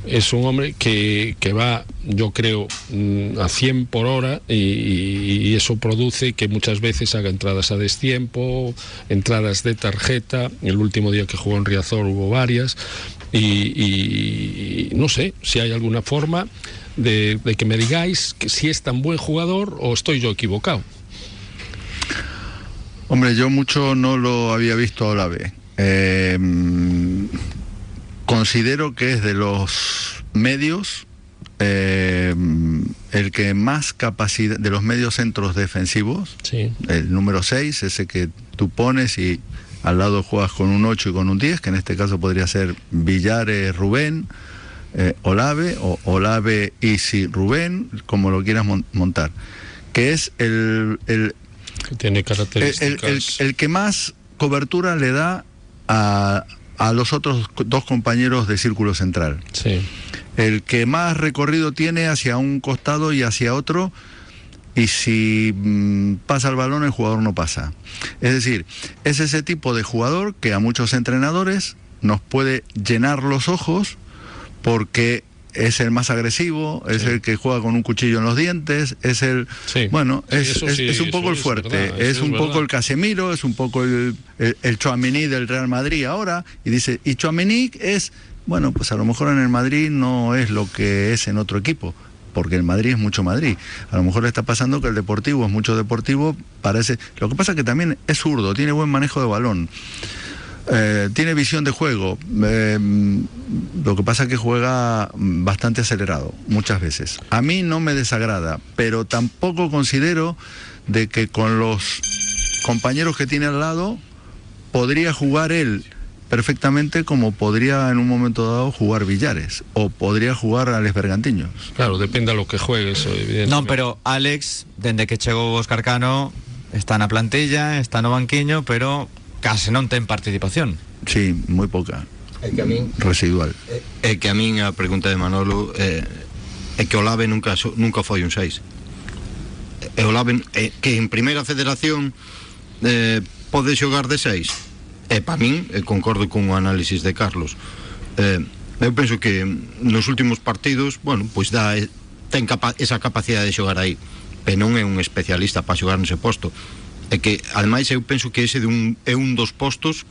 es un hombre que, que va, yo creo, mm, a 100 por hora y, eso produce que muchas veces haga entradas a destiempo, entradas de tarjeta. El último día que jugó en Riazor hubo varias. Y, no sé si hay alguna forma de, que me digáis que si es tan buen jugador o estoy yo equivocado. Hombre, yo mucho no lo había visto a Olave. Eh, mm, considero que es de los medios eh, el que más capacidad, de los medios centros defensivos, Sí. el número 6, ese que tú pones y al lado juegas con un 8 y con un 10, que en este caso podría ser Villares Rubén, eh, Olave o Olave Isi Rubén, como lo quieras mon- montar, que es el, el, Que tiene características. el- el- el que más cobertura le da a, a los otros dos compañeros de círculo central. sí. El que más recorrido tiene hacia un costado y hacia otro, y si mm, pasa el balón el jugador no pasa. Es decir, es ese tipo de jugador que a muchos entrenadores nos puede llenar los ojos porque es el más agresivo, es Sí. el que juega con un cuchillo en los dientes, es el... Sí. Bueno, es, es- es un poco el es fuerte, verdad, es un es poco el Casemiro, es un poco el, el, del Real Madrid ahora, y dice, y Chouameni es, bueno, pues a lo mejor en el Madrid no es lo que es en otro equipo, porque el Madrid es mucho Madrid. A lo mejor le está pasando que el Deportivo es mucho Deportivo, parece... Lo que pasa que también es zurdo, tiene buen manejo de balón. Eh, tiene visión de juego. Eh, lo que pasa es que juega bastante acelerado, muchas veces. A mí no me desagrada, pero tampoco considero de que con los compañeros que tiene al lado podría jugar él perfectamente como podría en un momento dado jugar Villares o podría jugar Alex Bergantiños. Claro, depende a lo que juegues, evidentemente. Non, pero Alex, dende que chegou Óscar Cano, está na plantilla, está no banquiño, pero case non ten participación. Sí, muy poca, É que a min residual. é que a min a pregunta de Manolo é, é que o Lave nunca nunca foi un 6. E o Lave é, que en primeira federación eh, pode xogar de 6. E para min, e concordo con o análisis de Carlos, eh, Eu penso que nos últimos partidos, bueno, pois dá eh, ten capa, esa capacidade de xogar aí, pero non é un especialista para xogar nese posto. É que, ademais, eu penso que ese de un, é un dos postos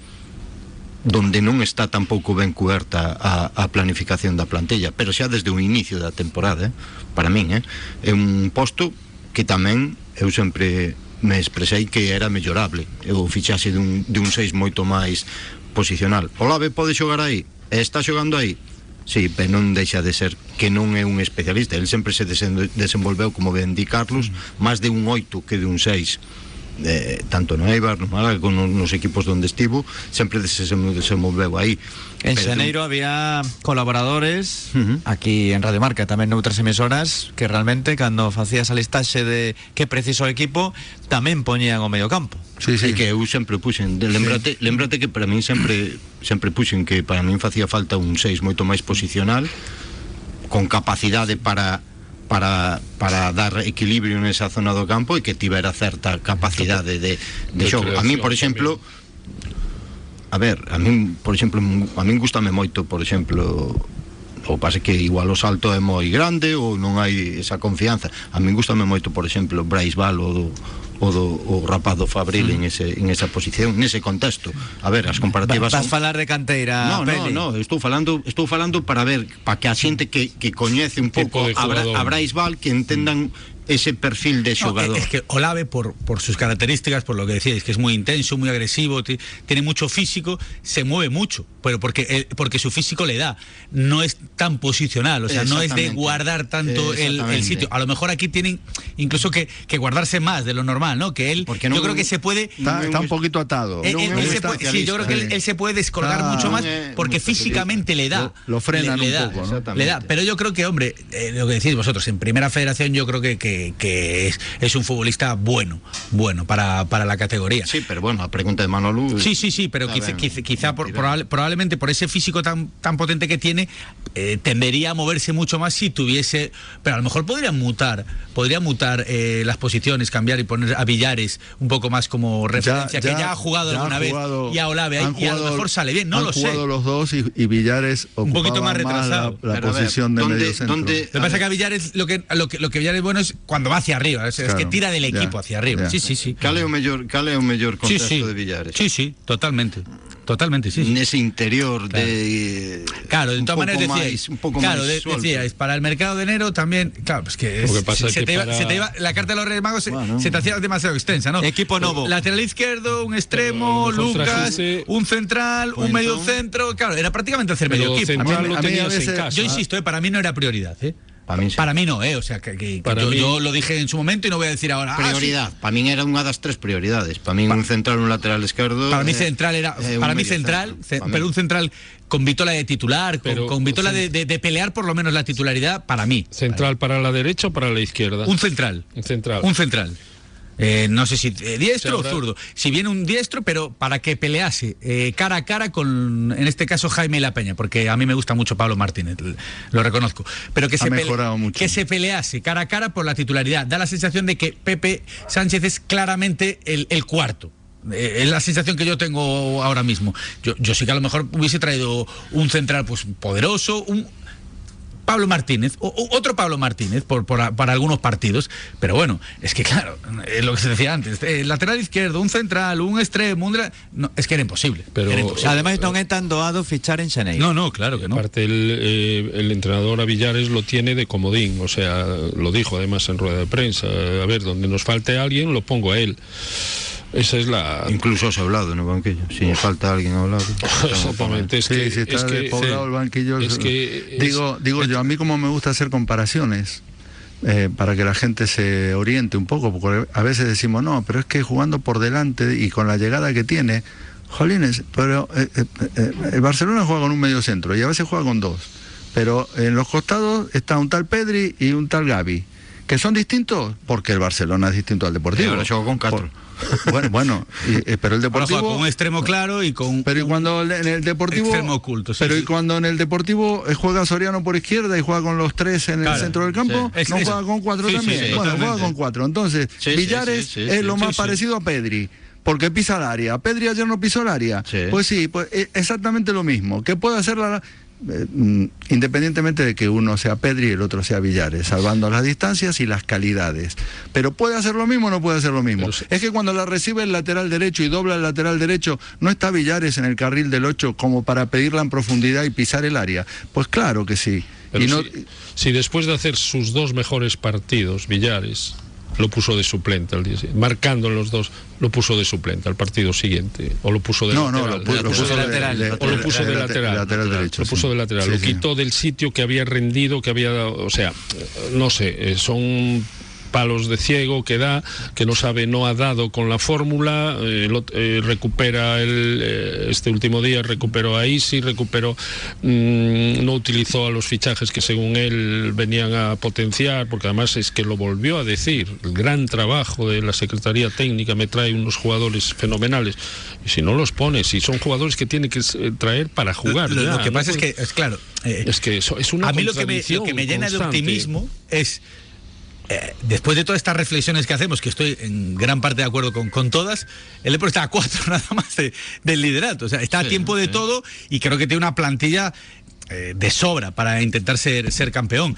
donde non está tampouco ben coberta a, a planificación da plantilla, pero xa desde o inicio da temporada, eh? para min, eh? é un posto que tamén eu sempre me expresei que era mellorable, eu fichase dun, dun seis moito máis posicional. Olave pode xogar aí, está xogando aí, Sí, pero non deixa de ser que non é un especialista, el sempre se desenvolveu como ben di Carlos, mm. máis de un 8 que de un 6 eh, tanto no Eibar, no Málaga, como nos equipos donde estivo, sempre se desenvolveu aí. En Pero- Xaneiro había colaboradores aquí en Radio Marca, tamén noutras emisoras que realmente cando facías a listaxe de que preciso o equipo tamén poñían o medio campo. Sí, sí. E que eu sempre puxen, de, lembrate, lembrate que para min sempre sempre puxen que para min facía falta un 6 moito máis posicional con capacidade para para, para dar equilibrio nesa zona do campo e que tivera certa capacidade de, de xogo. A mí, por exemplo, a ver, a min, por exemplo, a min gustame moito, por exemplo, o pase que igual o salto é moi grande ou non hai esa confianza. A min gustame moito, por exemplo, Brais Val o do o do o rapaz do Fabril en ese en esa posición, nese contexto. A ver, as comparativas Vas son falar de canteira, No, no, Peli? no, estou falando, estou falando para ver, para que a xente que, que coñece un pouco a, Bra, a que entendan ese perfil de No, xogador. es que Olave, por, por sus características, por lo que decíais, que es muy intenso, muy agresivo, ti- tiene mucho físico, se mueve mucho, pero porque, él- porque su físico le da. No es tan posicional, o sea, no es de guardar tanto el, el sitio. A lo mejor aquí tienen incluso que, que guardarse más de lo normal, ¿no? Que él, Porque yo no- creo que se puede... Está, está un poquito atado. Él, no él- es él un se puede- sí, yo creo que él, se puede descolgar Ah, mucho más eh, porque físicamente le da. Lo- lo frenan le, le un da, poco, ¿no? le da. Pero yo creo que, hombre, eh, lo que decís vosotros, en primera federación yo creo que, que, que es, es un futbolista bueno, bueno para, para la categoría. Sí, pero bueno, a pregunta de Manolo Sí, sí, sí, pero quizá, quizá, quizá por- mentira. probable- probablemente por ese físico tan, tan potente que tiene, eh, tendería a moverse mucho más si tuviese. Pero a lo mejor podría mutar, podría mutar eh, las posiciones, cambiar y poner a Villares un poco más como referencia, que ya ha jugado ya alguna vez, y a Olave, y a lo mejor sale bien, no han lo sé. jugado los dos y, y Villares Un poquito más retrasado. la, la ver, posición de ¿dónde- medio centro. dónde- Lo que pasa es que a Villares lo que, lo que, lo que Villares es bueno es cuando va hacia arriba, es, que tira del ya, equipo hacia arriba. ya. Sí, sí, sí. Cal é o mellor, cal é o mellor Sí, contexto sí. de Villares? Sí, sí, totalmente. Totalmente, sí. sí. Nese interior de Claro, de un todas maneras decíais, un pouco claro, máis de- decíais, para el mercado de enero también, claro, pues que, Lo que es- pasa se, es que te iba, para- se te iba- la carta de los Reyes Magos se- Bueno. se te hacía demasiado extensa, ¿no? Equipo novo. Lateral izquierdo, un extremo, Lucas, un central, un Pues medio centro, claro, era prácticamente hacer medio equipo. central A mí- lo a mí a tenías veces- en casa. Yo insisto, eh, para mí no era prioridad, ¿eh? Para mí sí. Para mí no, ¿eh? O sea, que, que- que Para yo, mí- yo lo dije en su momento y no voy a decir ahora. ah, sí. prioridad. Para min era unha das tres prioridades. Para min un central, un lateral esquerdo. Para mí eh, central era, eh, para mí central, centro. pero un central con vitola de titular, con- Pero- con, vitola de, de- de pelear por lo menos la titularidad para mí. Central para la derecha o para la izquierda. Un central. Un central. Un central. Eh, no sé si eh, diestro O zurdo. Si viene un diestro, pero para que pelease eh, cara a cara con, en este caso, Jaime La Peña, porque a mí me gusta mucho Pablo Martínez, lo reconozco. Pero que Ha se, mejorado mucho. que se pelease cara a cara por la titularidad. Da la sensación de que Pepe Sánchez es claramente el, el cuarto. Eh, Es la sensación que yo tengo ahora mismo. Yo, yo sí que a lo mejor hubiese traído un central pues poderoso, un, Pablo Martínez, o, o otro Pablo Martínez por, por- para algunos partidos, pero bueno, es que claro, es lo que se decía antes, eh, lateral izquierdo, un central, un extremo, un no, es que era imposible. Pero- era imposible. Ademais non é tan doado fichar en Xaneiro. no, no, claro que no. Aparte, el, eh, el entrenador a Villares lo tiene de comodín, o sea, lo dijo además en rueda de prensa. A ver, donde nos falte alguien, lo pongo a él. Esa es la. Incluso se hablado no banquillo. Si falta alguien ao lado. Exactamente, es que. sí, está es que despoblado el banquillo. es que es- digo, digo yo, a mí como me gusta hacer comparaciones, eh, para que la gente se oriente un poco, porque a veces decimos, no, pero es que jugando por delante y con la llegada que tiene, jolines, pero eh, eh, eh, el Barcelona juega con un medio centro y a veces juega con dos, pero en los costados está un tal Pedri y un tal Gaby. ¿Que son distintos? Porque el Barcelona es distinto al Deportivo. Ahora con cuatro. Por- bueno, bueno, y- eh, pero el Ahora juega Deportivo... con un extremo claro y con Pero y cuando en el Deportivo. extremo oculto, sí, pero y cuando en el Deportivo eh, juega Soriano por izquierda y juega con los tres en Claro, el centro del campo, sí. No juega con cuatro también. bueno, juega con cuatro. Entonces, Villares es lo más parecido a Pedri. Porque pisa el área. Pedri ayer no pisó el área. Sí. Pues sí, pues eh, exactamente lo mismo. ¿Qué puede hacer la.? Eh, mm, independientemente de que uno sea Pedri y el otro sea Villares, salvando las distancias y las calidades. Pero puede hacer lo mismo o no puede hacer lo mismo. Pero. Es que cuando la recibe el lateral derecho y dobla el lateral derecho, no está Villares en el carril del 8 como para pedirla en profundidad y pisar el área. Pues claro que sí. Pero y no, si, si después de hacer sus dos mejores partidos, Villares lo puso de suplente al día siguiente, marcando en los dos, lo puso de suplente al partido siguiente, o lo puso de no, no, lateral, lo, pu- lo puso de lateral. de- o lo puso de de- lateral, lateral derecho. lo sí. puso de lateral, Sí, lo sí. quitó del sitio que había rendido, que había dado, o sea, no sé, eh, son palos de ciego que da, que no sabe, no ha dado con la fórmula, eh, lo- eh, recupera el, eh, este último día, recuperó a Isi, recuperó, mm, no utilizó a los fichajes que según él venían a potenciar, porque además es que lo volvió a decir, el gran trabajo de la Secretaría Técnica me trae unos jugadores fenomenales, y si no los pone, si son jugadores que tiene que traer para jugar. Lo, ya, lo que no pasa es que, es claro, es que eso es una a mí lo que me, lo que me llena de optimismo es, eh, después de todas estas reflexiones que hacemos, que estoy en gran parte de acuerdo con, con todas, el Depor está a cuatro nada más de- del liderato. O sea, está a tiempo de sí. todo y creo que tiene una plantilla eh, de sobra para intentar ser, ser campeón.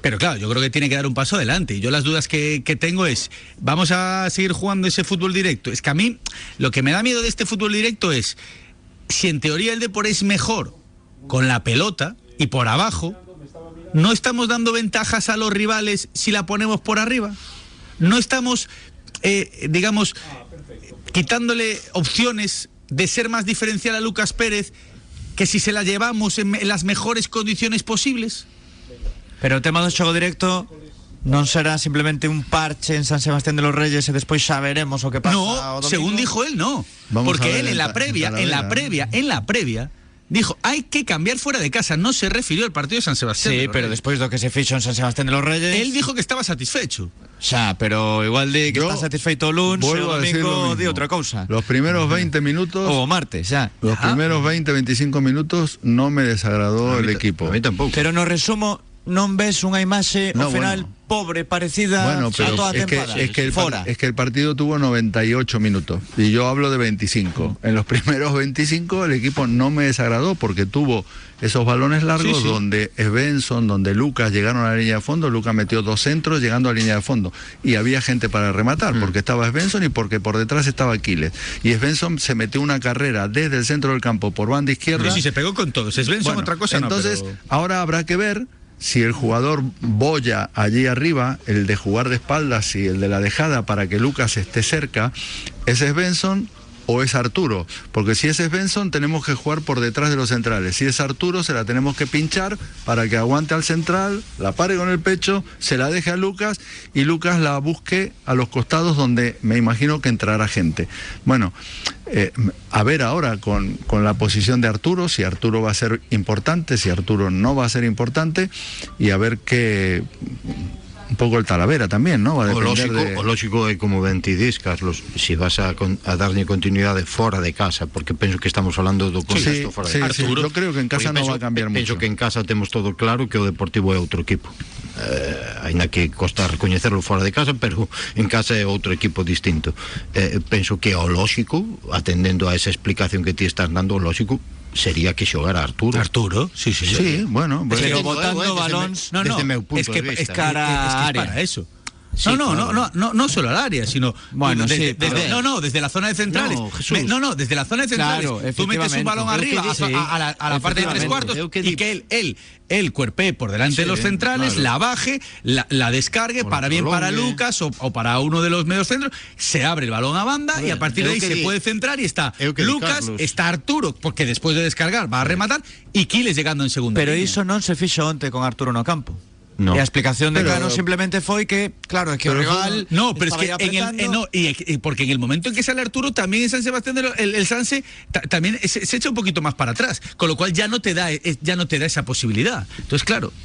Pero claro, yo creo que tiene que dar un paso adelante. Y yo las dudas que, que tengo es, ¿vamos a seguir jugando ese fútbol directo? Es que a mí lo que me da miedo de este fútbol directo es, si en teoría el Depor es mejor con la pelota y por abajo, ¿no estamos dando ventajas a los rivales si la ponemos por arriba? ¿No estamos, eh, digamos, quitándole opciones de ser más diferencial a Lucas Pérez que si se la llevamos en, en las mejores condiciones posibles? Pero o tema do xogo directo non será simplemente un parche en San Sebastián de los Reyes e despois xa veremos o que pasa No, según dijo él, no. Vamos Porque él en en la previa, en en la previa, en la previa, dijo, hay que cambiar fuera de casa. No se refirió al partido de San Sebastián. de Sí, los pero Reyes. despois do que se fixo en San Sebastián de los Reyes Él dijo que estaba satisfecho. Xa, pero igual di que Yo está satisfeito o luns e Vuelvo a decir lo domingo mismo. di outra cousa. Los primeros 20 minutos, O o martes, xa. los Ajá. primeros 20, 25 minutos no me desagradó A el equipo. A mí tampouco. Pero no resumo non ves unha imaxe No, ao final bueno. pobre, parecida Bueno, a toda a es que, tempada. es, que el, par- Fora. es que el partido tuvo 98 minutos y yo hablo de 25. En los primeros 25 el equipo no me desagradó porque tuvo esos balones largos Sí, sí. donde Svensson, donde Lucas llegaron a la línea de fondo, Lucas metió dos centros llegando a la línea de fondo y había gente para rematar Mm. porque estaba Svensson y porque por detrás estaba Aquiles. Y Svensson se metió una carrera desde el centro del campo por banda izquierda. Sí, sí, se pegó con todos. Bueno, otra cosa, no, entonces, pero- ahora habrá que ver si el jugador boya allí arriba, el de jugar de espaldas y el de la dejada para que Lucas esté cerca, ¿ese es Benson o es Arturo? Porque si ese es Benson tenemos que jugar por detrás de los centrales. Si es Arturo se la tenemos que pinchar para que aguante al central, la pare con el pecho, se la deje a Lucas y Lucas la busque a los costados donde me imagino que entrará gente. Bueno, eh, a ver ahora con, con la posición de Arturo, si Arturo va a ser importante, si Arturo no va a ser importante, y a ver qué. Un poco el Talavera también, ¿no? Va a O lógico, de- o lógico é como ben ti dis, Carlos, si vas a, a darlle continuidade fora de casa, porque penso que estamos falando do Sí, contexto sí, de sí, casa. yo creo que en casa Porque no penso- va a cambiar penso mucho. que en casa temos todo claro que o Deportivo é outro equipo. Eh, aínda que costa recoñecerlo fora de casa, pero en casa é outro equipo distinto. Eh, penso que o lógico, atendendo a esa explicación que ti estás dando, o lógico sería que xogara Arturo. Arturo, sí, sí. Sí, que bueno, Desde- botando balóns- No, no, desde meu punto es que de es cara es que es para eso. Sí, no, no, claro. no, no, no, no solo al área, sino Bueno, desde, sí, desde- no, no, desde la zona de centrales. No. Me- no, no, desde la zona de centrales. Claro, tú metes un balón arriba que a, a- la, a la parte de tres cuartos que y que él, él, él cuerpee por delante de los Sí, centrales, claro. la baje, la, la descargue Por para el bien para. Lucas o, o para uno de los medios centros, se abre el balón a banda y a partir de ahí se di- puede centrar y está Lucas, Carlos. está Arturo, porque después de descargar va a rematar y Quiles llegando en segunda. Pero línea. iso non se fixo onte con Arturo no campo. No. E a explicación de Pero- Cano simplemente foi que, claro, é que o Pero rival No, pero es que en el, eh, no, y, y porque en el momento en que sale Arturo, también en San Sebastián el, el Sanse ta- también se, se echa un poquito más para atrás, con lo cual ya no te da eh, ya no te da esa posibilidad. Entonces, claro,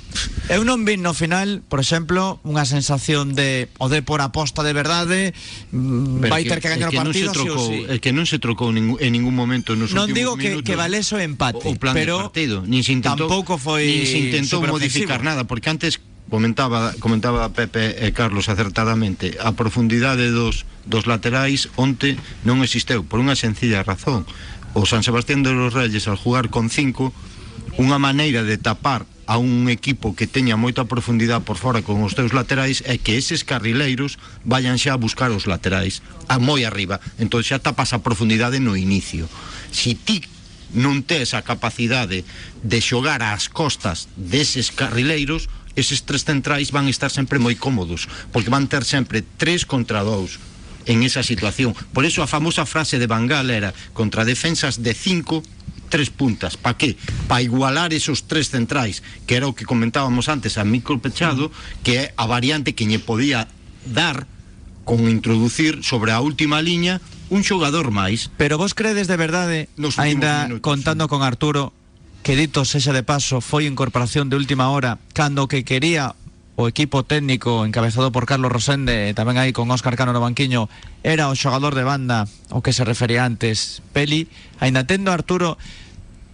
non vi no final, por exemplo, unha sensación de o de por aposta de verdade, mm, vai ter que gañar o partido se trocou, sí é que non se trocou ningú, en ningún momento nos Non digo que, minutos que valese o empate, o plan pero de partido, nin se intentou tampouco foi nin se intentou modificar nada, porque antes comentaba, comentaba Pepe e Carlos acertadamente, a profundidade dos, dos laterais onte non existeu, por unha sencilla razón. O San Sebastián de los Reyes al jugar con cinco, unha maneira de tapar a un equipo que teña moita profundidade por fora con os teus laterais é que eses carrileiros vayan xa a buscar os laterais a moi arriba entón xa tapas a profundidade no inicio si ti non tes a capacidade de xogar ás costas deses carrileiros eses tres centrais van estar sempre moi cómodos porque van ter sempre tres contra dous en esa situación por eso a famosa frase de Bangal era contra defensas de cinco tres puntas. ¿Para qué? Para igualar esos tres centrais, que era o que comentábamos antes a micro pechado, que é a variante que lle podía dar con introducir sobre a última liña un xogador máis. Pero vos credes de verdade, Nos ainda minutos, contando con Arturo, que dito de paso foi incorporación de última hora, cando que quería o equipo técnico encabezado por Carlos Rosende, e tamén aí con Óscar Cano no era o xogador de banda o que se refería antes, Peli, ainda tendo Arturo,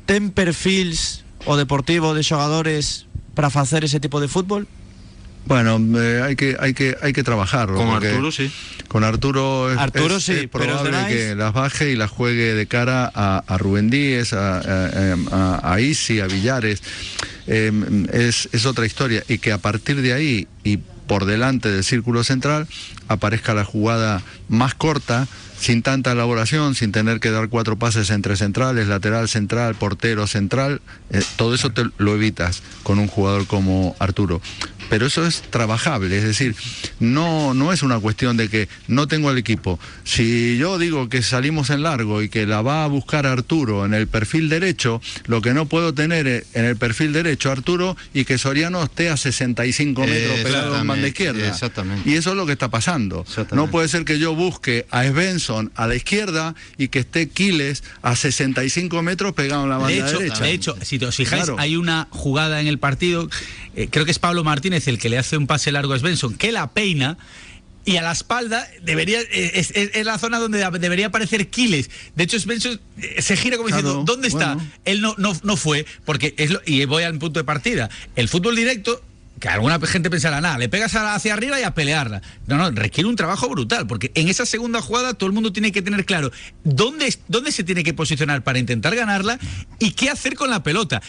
ten perfils o Deportivo de xogadores para facer ese tipo de fútbol? Bueno, eh, hay que hay que hay que trabajarlo. Con Arturo, sí. Con Arturo es, Arturo es- sí, es probable que las baje y las juegue de cara a, a Rubén Díez, a, a, a- a Isi, a Villares. Eh, es, es otra historia. Y que a partir de ahí y por delante del círculo central aparezca la jugada más corta, sin tanta elaboración, sin tener que dar cuatro pases entre centrales, lateral central, portero central. eh, todo eso te lo evitas con un jugador como Arturo pero eso es trabajable, es decir, no, no es una cuestión de que no tengo el equipo. Si yo digo que salimos en largo y que la va a buscar Arturo en el perfil derecho, lo que no puedo tener es en el perfil derecho Arturo y que Soriano esté a 65 metros pegado en banda Exactamente, izquierda. exactamente. Y eso es lo que está pasando. No puede ser que yo busque a Svensson a la izquierda y que esté Quiles a 65 metros pegado en la banda De hecho, derecha. de hecho, si os fijáis, Claro. hay una jugada en el partido, eh, creo que es Pablo Martínez el que le hace un pase largo a Svensson, que la peina. Y a la espalda debería eh, es, es- es la zona donde debería aparecer Quiles. De hecho, eh, se gira como Claro, diciendo, ¿dónde está? bueno. Él no, no, no fue, porque es lo- y voy al punto de partida. El fútbol directo, que alguna gente pensará, nada, le pegas hacia arriba y a pelearla. No, no, requiere un trabajo brutal, porque en esa segunda jugada todo el mundo tiene que tener claro dónde, dónde se tiene que posicionar para intentar ganarla y qué hacer con la pelota.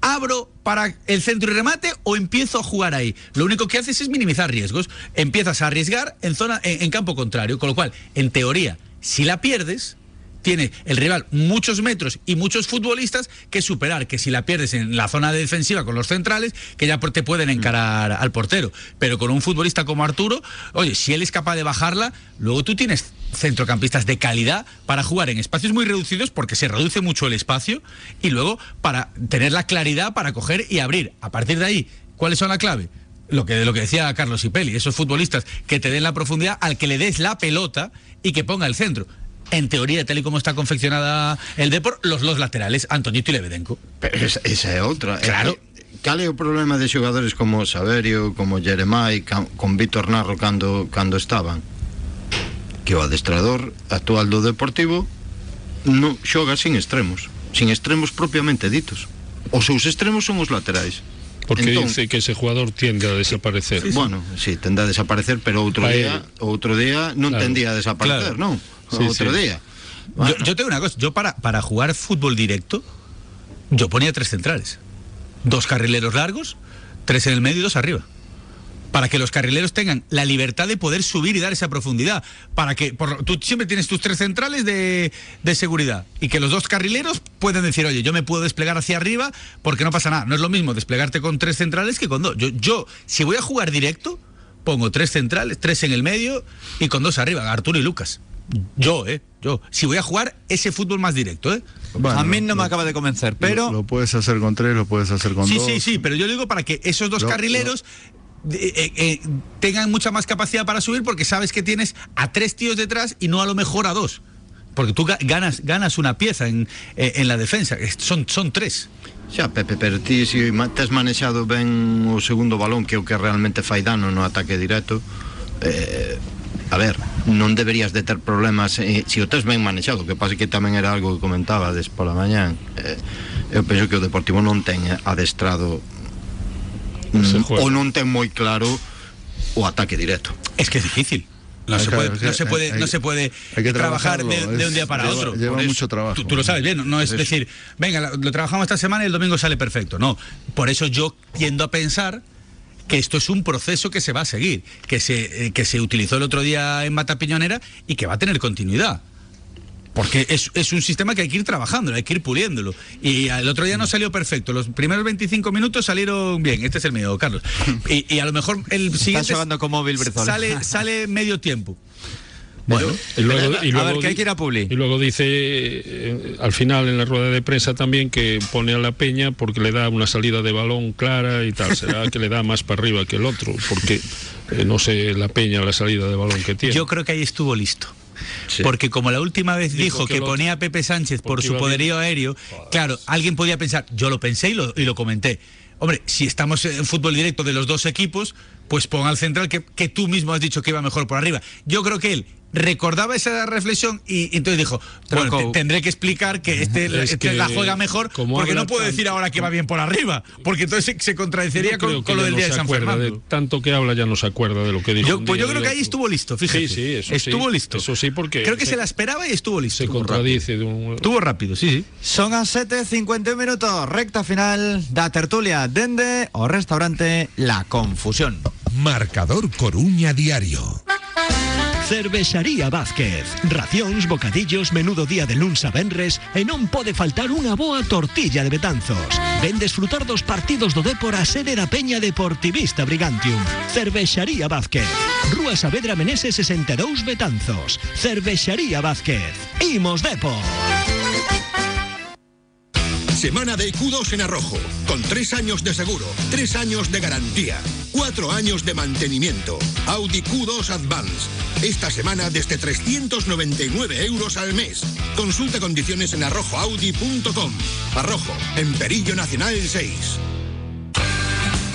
¿Abro para el centro y remate o empiezo a jugar ahí? Lo único que haces es minimizar riesgos. Empiezas a arriesgar en, zona, en, en campo contrario, con lo cual, en teoría, si la pierdes, tiene el rival muchos metros y muchos futbolistas que superar, que si la pierdes en la zona defensiva con los centrales, que ya te pueden encarar al portero. Pero con un futbolista como Arturo, oye, si él es capaz de bajarla, luego tú tienes centrocampistas de calidad para jugar en espacios muy reducidos porque se reduce mucho el espacio y luego para tener la claridad para coger y abrir. A partir de ahí, ¿cuáles son la clave? Lo que, lo que decía Carlos Ipeli, esos futbolistas que te den la profundidad al que le des la pelota y que ponga el centro. En teoría, tal y como está confeccionada el Depor, los dos laterales, Antonito y Lebedenko. Pero esa, esa é outra. Claro. É que, cal é o problema de xogadores como Saverio, como Jeremai, con Víctor Narro cando, cando estaban? Que o adestrador actual do Deportivo non xoga sin extremos, sin extremos propiamente ditos. Os seus extremos son os laterais. Porque Entón, dice que ese jugador tiende a desaparecer. Bueno, sí, tende a desaparecer, pero outro Pa día, outro día non Claro. tendía a desaparecer, Claro. non? Sí, sí. día. Yo, yo tengo una cosa, yo para, para jugar fútbol directo, yo ponía tres centrales. Dos carrileros largos, tres en el medio y dos arriba. Para que los carrileros tengan la libertad de poder subir y dar esa profundidad. Para que por, tú siempre tienes tus tres centrales de, de seguridad. Y que los dos carrileros pueden decir, oye, yo me puedo desplegar hacia arriba porque no pasa nada. No es lo mismo desplegarte con tres centrales que con dos. Yo, yo si voy a jugar directo, pongo tres centrales, tres en el medio y con dos arriba, Arturo y Lucas. Yo, ¿eh? Yo. Si voy a jugar ese fútbol más directo, ¿eh? Bueno, a mí no lo- me acaba de convencer, pero Lo, lo puedes hacer con tres, lo puedes hacer con Sí, dos. sí, sí, pero yo digo para que esos dos Lo- carrileros eh, eh, eh, tengan mucha más capacidad para subir porque sabes que tienes a tres tíos detrás y no a lo mejor a dos. Porque tú ga- ganas, ganas una pieza en, eh, en la defensa. Son, son tres. Xa, Pepe, pero ti ma- tes manexado ben o segundo balón que é o que realmente fai dano no ataque directo eh, a ver, non deberías de ter problemas eh, se o tes ben manexado que pasa que tamén era algo que comentaba des pola mañán eh, eu penso que o Deportivo non ten adestrado mm, ou non ten moi claro o ataque directo Es que es difícil. No Hay se puede, no se puede, hay- no se puede hay que trabajar de, de un día para lleva- otro. lleva eso, mucho trabajo. Tú, tú lo sabes bien, no- es Eso. decir, venga, lo, lo trabajamos esta semana y el domingo sale perfecto. No, por eso yo tiendo a pensar que esto es un proceso que se va a seguir, que se, eh, que se utilizó el otro día en Mata Piñonera y que va a tener continuidad. Porque es, es un sistema que hay que ir trabajando, hay que ir puliéndolo. Y el otro día no salió perfecto. Los primeros 25 minutos salieron bien. Este es el mío, Carlos. Y, y a lo mejor el siguiente jugando con móvil, sale, sale medio tiempo. Bueno, y luego, y a ver, que hay que ir a Publi. Y luego dice eh, al final en la rueda de prensa también que pone a la Peña porque le da una salida de balón clara y tal. Será que le da más para arriba que el otro, porque eh, no sé la Peña la salida de balón que tiene. Yo creo que ahí estuvo listo. Porque como la última vez Dijo dijo que ponía a Pepe Sánchez por su poderío aéreo, claro, alguien podía pensar, yo lo pensé y lo, y lo comenté. Hombre, si estamos en fútbol directo de los dos equipos, pues pon al central que, que tú mismo has dicho que iba mejor por arriba. Yo creo que él recordaba esa reflexión y, y entonces dijo, bueno, tendré que explicar que este, Es este que la juega mejor como porque no puedo decir ahora que va bien por arriba, porque entonces se, se contradeciría Yo con, lo del no día se de San acuerda Fernando. de- tanto que habla ya no se acuerda de lo que dijo. Yo, pues yo creo que ahí estuvo listo, fíjate. Sí, sí, eso sí. estuvo listo. Eso sí, porque Creo que se- se, la esperaba y estuvo listo. se contradice de un... rápido. Estuvo rápido, sí, sí. Son a 7.51 minutos, recta final da tertulia dende o restaurante La Confusión. Marcador Coruña Diario. Cervexaría Vázquez. Racións, bocadillos, menudo día de luns a venres e non faltar unha boa tortilla de Betanzos. Ven desfrutar dos partidos do Dépor a sede da Peña Deportivista Brigantium. Cervexaría Vázquez. Rúa Saavedra Menese 62 Betanzos. Cervexaría Vázquez. Imos Depor. Semana de IQ2 en Arrojo, con tres años de seguro, tres años de garantía, cuatro años de mantenimiento. Audi Q2 Advance. Esta semana desde 399 euros al mes. Consulta condiciones en arrojoaudi.com. Arrojo, en Perillo Nacional 6.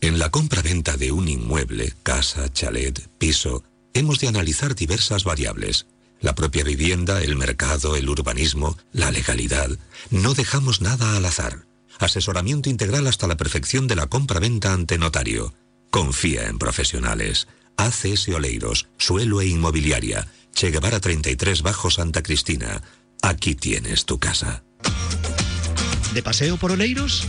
En la compra-venta de un inmueble, casa, chalet, piso, hemos de analizar diversas variables. La propia vivienda, el mercado, el urbanismo, la legalidad. No dejamos nada al azar. Asesoramiento integral hasta la perfección de la compra-venta ante notario. Confía en profesionales. ACS Oleiros, Suelo e Inmobiliaria. Che Guevara 33 Bajo Santa Cristina. Aquí tienes tu casa. ¿De paseo por Oleiros?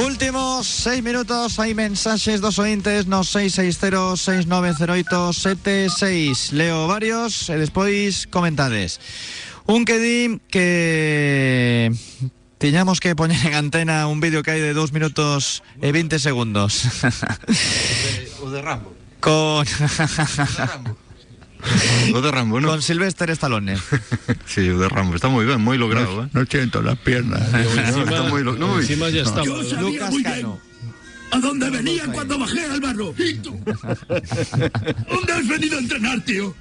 Últimos seis minutos, hay mensajes dos ointes no 660-6908-76 Leo varios e despois comentades. Un que di que tiñamos que poñer en antena un vídeo que hai de 2 minutos e 20 segundos. O de Rambo. Con... O de Rambo, ¿no? Con Sylvester Stallone Sí, de Rambo. Está muy bien, muy logrado, ¿eh? No siento las piernas. encima, está muy lo- no, encima ya estaba. Yo sabía Lucas muy Cano bien a dónde venía cuando bajé al barro. ¿Y tú? ¿Dónde has venido a entrenar, tío?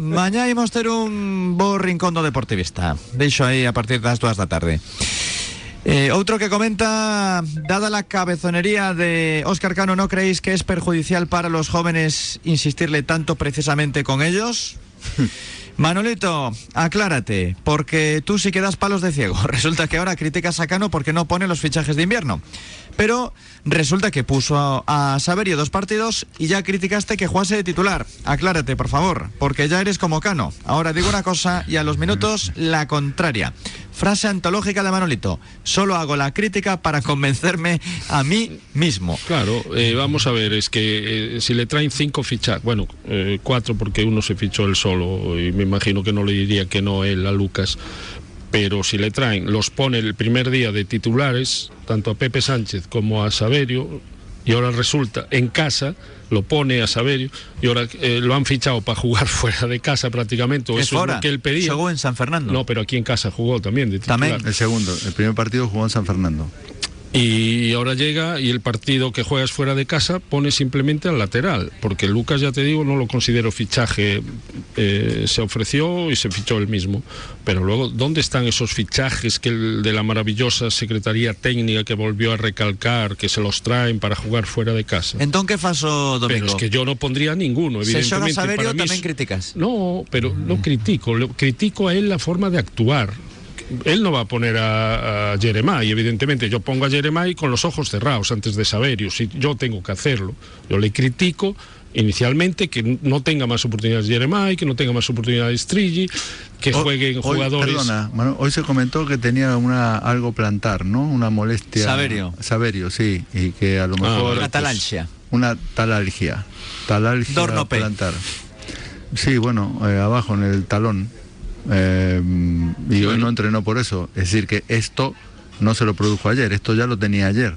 Mañá imos ter un bo rincón do deportivista Deixo aí a partir das dúas da tarde Eh, outro que comenta, dada la cabezonería de Óscar Cano, ¿no creéis que es perjudicial para los jóvenes insistirle tanto precisamente con ellos? Manolito, aclárate, porque tú sí que das palos de ciego. Resulta que ahora criticas a Cano porque no pone los fichajes de invierno. Pero resulta que puso a, a Saverio dos partidos y ya criticaste que jugase de titular. Aclárate, por favor, porque ya eres como Cano. Ahora digo una cosa y a los minutos la contraria. Frase antológica de Manolito. Solo hago la crítica para convencerme a mí mismo. Claro, eh, vamos a ver, es que eh, si le traen cinco fichas, bueno, eh, cuatro porque uno se fichó él solo y me imagino que no le diría que no él a Lucas, pero si le traen, los pone el primer día de titulares, tanto a Pepe Sánchez como a Saverio, y ahora resulta en casa lo pone a Saverio y ahora eh, lo han fichado para jugar fuera de casa prácticamente o Es eso es lo que él pedía Jugó en San Fernando. no pero aquí en casa jugó también de. También. El segundo, el primer partido jugó en San Fernando. Y ahora llega y el partido que juegas fuera de casa pone simplemente al lateral, porque Lucas, ya te digo, no lo considero fichaje. eh, se ofreció y se fichó él mismo. Pero luego, ¿dónde están esos fichajes que el de la maravillosa Secretaría Técnica que volvió a recalcar, que se los traen para jugar fuera de casa? Que faso Pero domingo? es que yo no pondría ninguno, evidentemente. Para mí tamén es- criticas. no, pero no critico, lo- critico a él la forma de actuar. Él no va a poner a, a Jeremai, evidentemente. Yo pongo a Jeremai con los ojos cerrados antes de Saverio, si yo tengo que hacerlo. Yo le critico inicialmente que no tenga más oportunidades Jeremai, que no tenga más oportunidades Trilli, que jueguen hoy- jugadores. Perdona, Manu, hoy se comentó que tenía una algo plantar, ¿no? Una molestia. Saverio. Saverio, sí, y que a lo mejor Una talalgia. una talalgia, talalgia Dornope. plantar. Sí, bueno, eh, abajo en el talón. Eh, y hoy no entrenó por eso. Es decir, que esto no se lo produjo ayer, esto ya lo tenía ayer.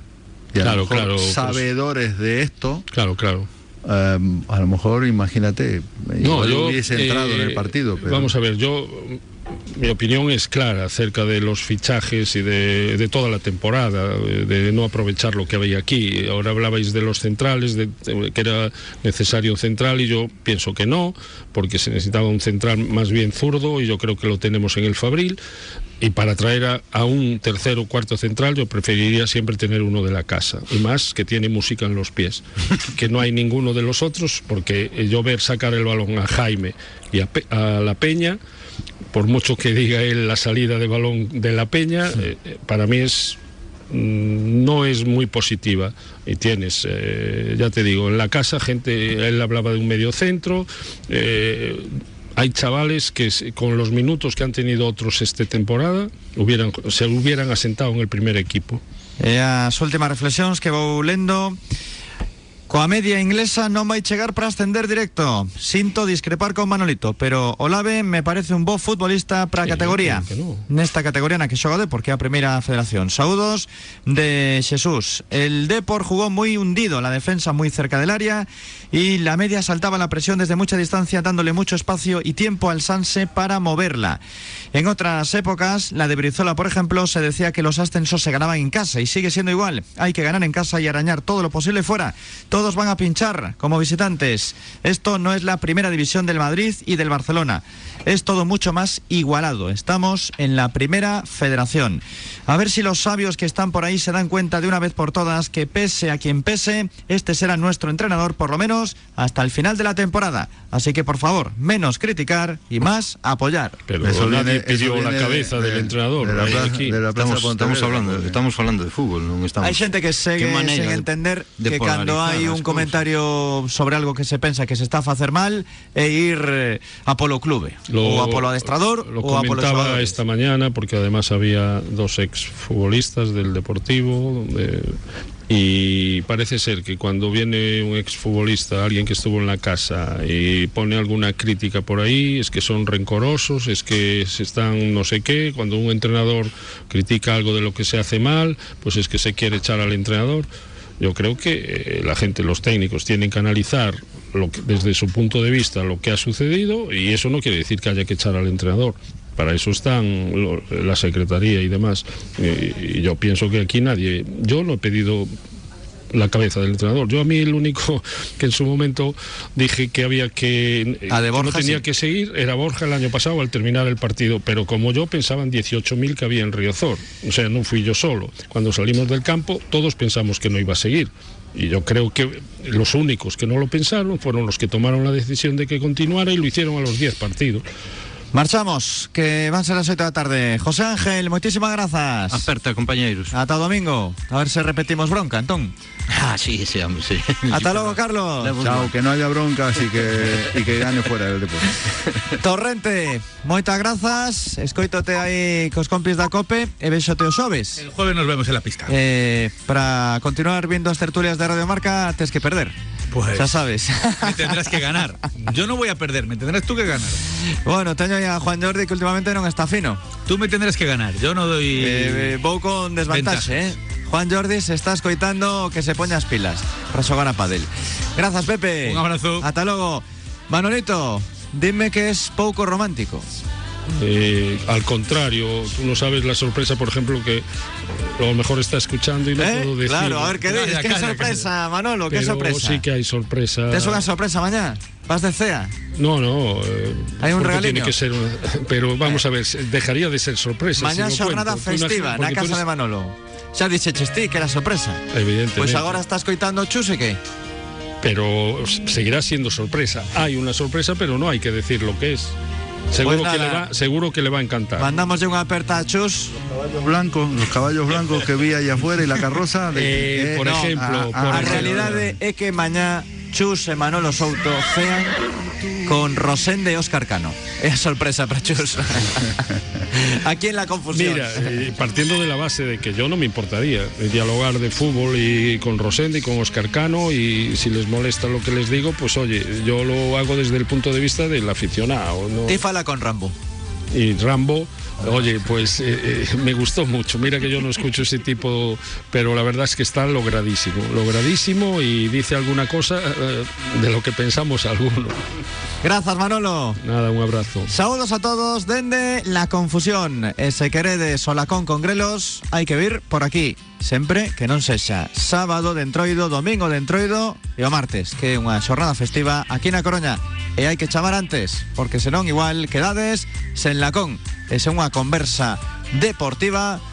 Y a Claro, lo mejor claro, pues- sabedores de esto, Claro, claro. eh, a lo mejor, imagínate, No, yo hubiese entrado en eh, el partido. Pero... Vamos a ver, yo mi opinión es clara acerca de los fichajes y de, de toda la temporada, de no aprovechar lo que había aquí. Ahora hablabais de los centrales, de, de que era necesario un central y yo pienso que no, porque se necesitaba un central más bien zurdo y yo creo que lo tenemos en el Fabril. Y para traer a, a un tercero o cuarto central yo preferiría siempre tener uno de la casa. Y más que tiene música en los pies. que no hay ninguno de los otros, porque yo ver sacar el balón a Jaime y a, Pe- a la Peña, por mucho que diga él la salida de balón de la Peña, eh, eh, para mí es mm, no es muy positiva. Y tienes eh, ya te digo en la casa gente él hablaba de un medio centro eh, hay chavales que con los minutos que han tenido otros esta temporada hubieran, se hubieran asentado en el primer equipo. E as últimas reflexións que vou lendo Coa media inglesa non vai chegar para ascender directo Sinto discrepar con Manolito Pero Olave me parece un bo futbolista para a Sí, categoría no. Nesta categoría na que xoga de porque é a primeira federación Saúdos de Jesús El Depor jugó muy hundido La defensa muy cerca del área Y la media saltaba la presión desde mucha distancia Dándole mucho espacio y tiempo al Sanse para moverla En otras épocas, la de Brizola, por ejemplo, se decía que los ascensos se ganaban en casa y sigue siendo igual. Hay que ganar en casa y arañar todo lo posible fuera. Todos van a pinchar como visitantes. Esto no es la primera división del Madrid y del Barcelona. Es todo mucho más igualado. Estamos en la primera federación. A ver si los sabios que están por ahí se dan cuenta de una vez por todas que pese a quien pese, este será nuestro entrenador por lo menos hasta el final de la temporada. Así que por favor, menos criticar y más apoyar. Pero Eso nadie viene- pidió eso la cabeza de- del entrenador. de la ¿no? plaza- Aquí. de la plaza Estamos, estamos hablando, estamos falando de fútbol, non estamos. Hay gente que manera sin de- entender de que hai as un comentario sobre algo que se pensa que se está a facer mal e ir eh, a polo clube ou a polo adestrador lo ou a polo comentaba esta mañana porque además había dos exfutbolistas del Deportivo de- y parece ser que cuando viene un exfutbolista, alguien que estuvo en la casa y pone alguna crítica por ahí, es que son rencorosos, es que se están no sé qué, cuando un entrenador critica algo de lo que se hace mal, pues es que se quiere echar al entrenador. Yo creo que eh, la gente, los técnicos, tienen que analizar desde su punto de vista lo que ha sucedido y eso no quiere decir que haya que echar al entrenador. Para eso están lo- la secretaría y demás. Y, y yo pienso que aquí nadie, yo no he pedido la cabeza del entrenador. Yo a mí el único que en su momento dije que había que, Ah, de que Borja, no tenía sí. que seguir era Borja el año pasado al terminar el partido, pero como yo pensaban 18.000 que había en Riazor, o sea, no fui yo solo. Cuando salimos del campo todos pensamos que no iba a seguir. Y yo creo que los únicos que no lo pensaron fueron los que tomaron la decisión de que continuara y lo hicieron a los 10 partidos. Marchamos, que van a ser las 8 da tarde. José Ángel, moitísimas grazas. Aperta, compañeiros. Ata o domingo. A ver se repetimos bronca, entón. Ah, sí, sí, hombre, sí. Ata logo, Carlos. Chao, que no haya broncas y que, y que gane fuera del deporte. Torrente, moitas grazas. Escoítote aí cos compis da COPE e vexote os xoves. El jueves nos vemos en la pista. Eh, para continuar viendo as tertulias de Radio Marca, tens que perder. Pues- Ya sabes. Me tendrás que ganar. Yo no voy a perder, me tendrás tú que ganar. bueno, teño a Juan Jordi que últimamente non está fino. Tú me tendrás que ganar. Yo no doy. Eh, eh, vou con desvantaxe, eh. Juan Jordi se está escoitando que se poña as pilas para xogar a padel. Grazas, Pepe. Un abrazo. Ata logo. Manolito, dime que es pouco romántico. Eh, al contrario, tú no sabes la sorpresa, por ejemplo, que a lo mejor está escuchando y no ¿Eh? puedo decir. Claro, a ver qué Calla, qué calla, sorpresa, Manolo, qué Pero sorpresa. sí que hay sorpresa. Tes unha sorpresa mañá? Vas de cea? No, no. eh, Hay un regaliño. Tiene que ser una- Pero vamos a ver, dejaría de ser sorpresa. Mañá si una- festiva porque tú casa de eres- Manolo. Xa dixeches ti que era sorpresa. Evidentemente. Pois agora estás coitando chus e que? Pero seguirá siendo sorpresa. Hay una sorpresa, pero no hay que decir lo que es. Seguro, Pues que, le va, seguro que le va a encantar. Mandamos unha aperta a chus. Caballos blancos, los caballos blancos que vi allá afuera y la carroza. Eh, por ejemplo, por A ejemplo. realidade é que mañá Chus e Manolo Souto cean con Rosende e Óscar Cano. A sorpresa para Chus. Aquí en la confusión. Mira, eh, partiendo de la base de que yo no me importaría dialogar de fútbol y con Rosende y con Oscar Cano y si les molesta lo que les digo, pues oye, yo lo hago desde el punto de vista del aficionado. ¿no? Ti fala con Rambo. y Rambo, oye, pues eh, eh, me gustó mucho. Mira que yo no escucho ese tipo, pero la verdad es que está logradísimo, logradísimo y dice alguna cosa eh, de lo que pensamos algunos. Grazas, Manolo. Nada, un abrazo. Saúdos a todos dende La Confusión E se queredes o lacón con grelos Hai que vir por aquí Sempre que non sexa sábado de entroido, domingo de entroido e o martes Que é unha xornada festiva aquí na Coruña E hai que chamar antes Porque senón igual quedades sen lacón sen unha conversa deportiva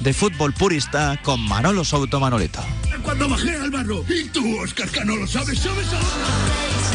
de fútbol purista con Manolo Souto Manolito Cuando bajé al barro. Y tú, Oscar Cano, lo sabes, sabes ahora.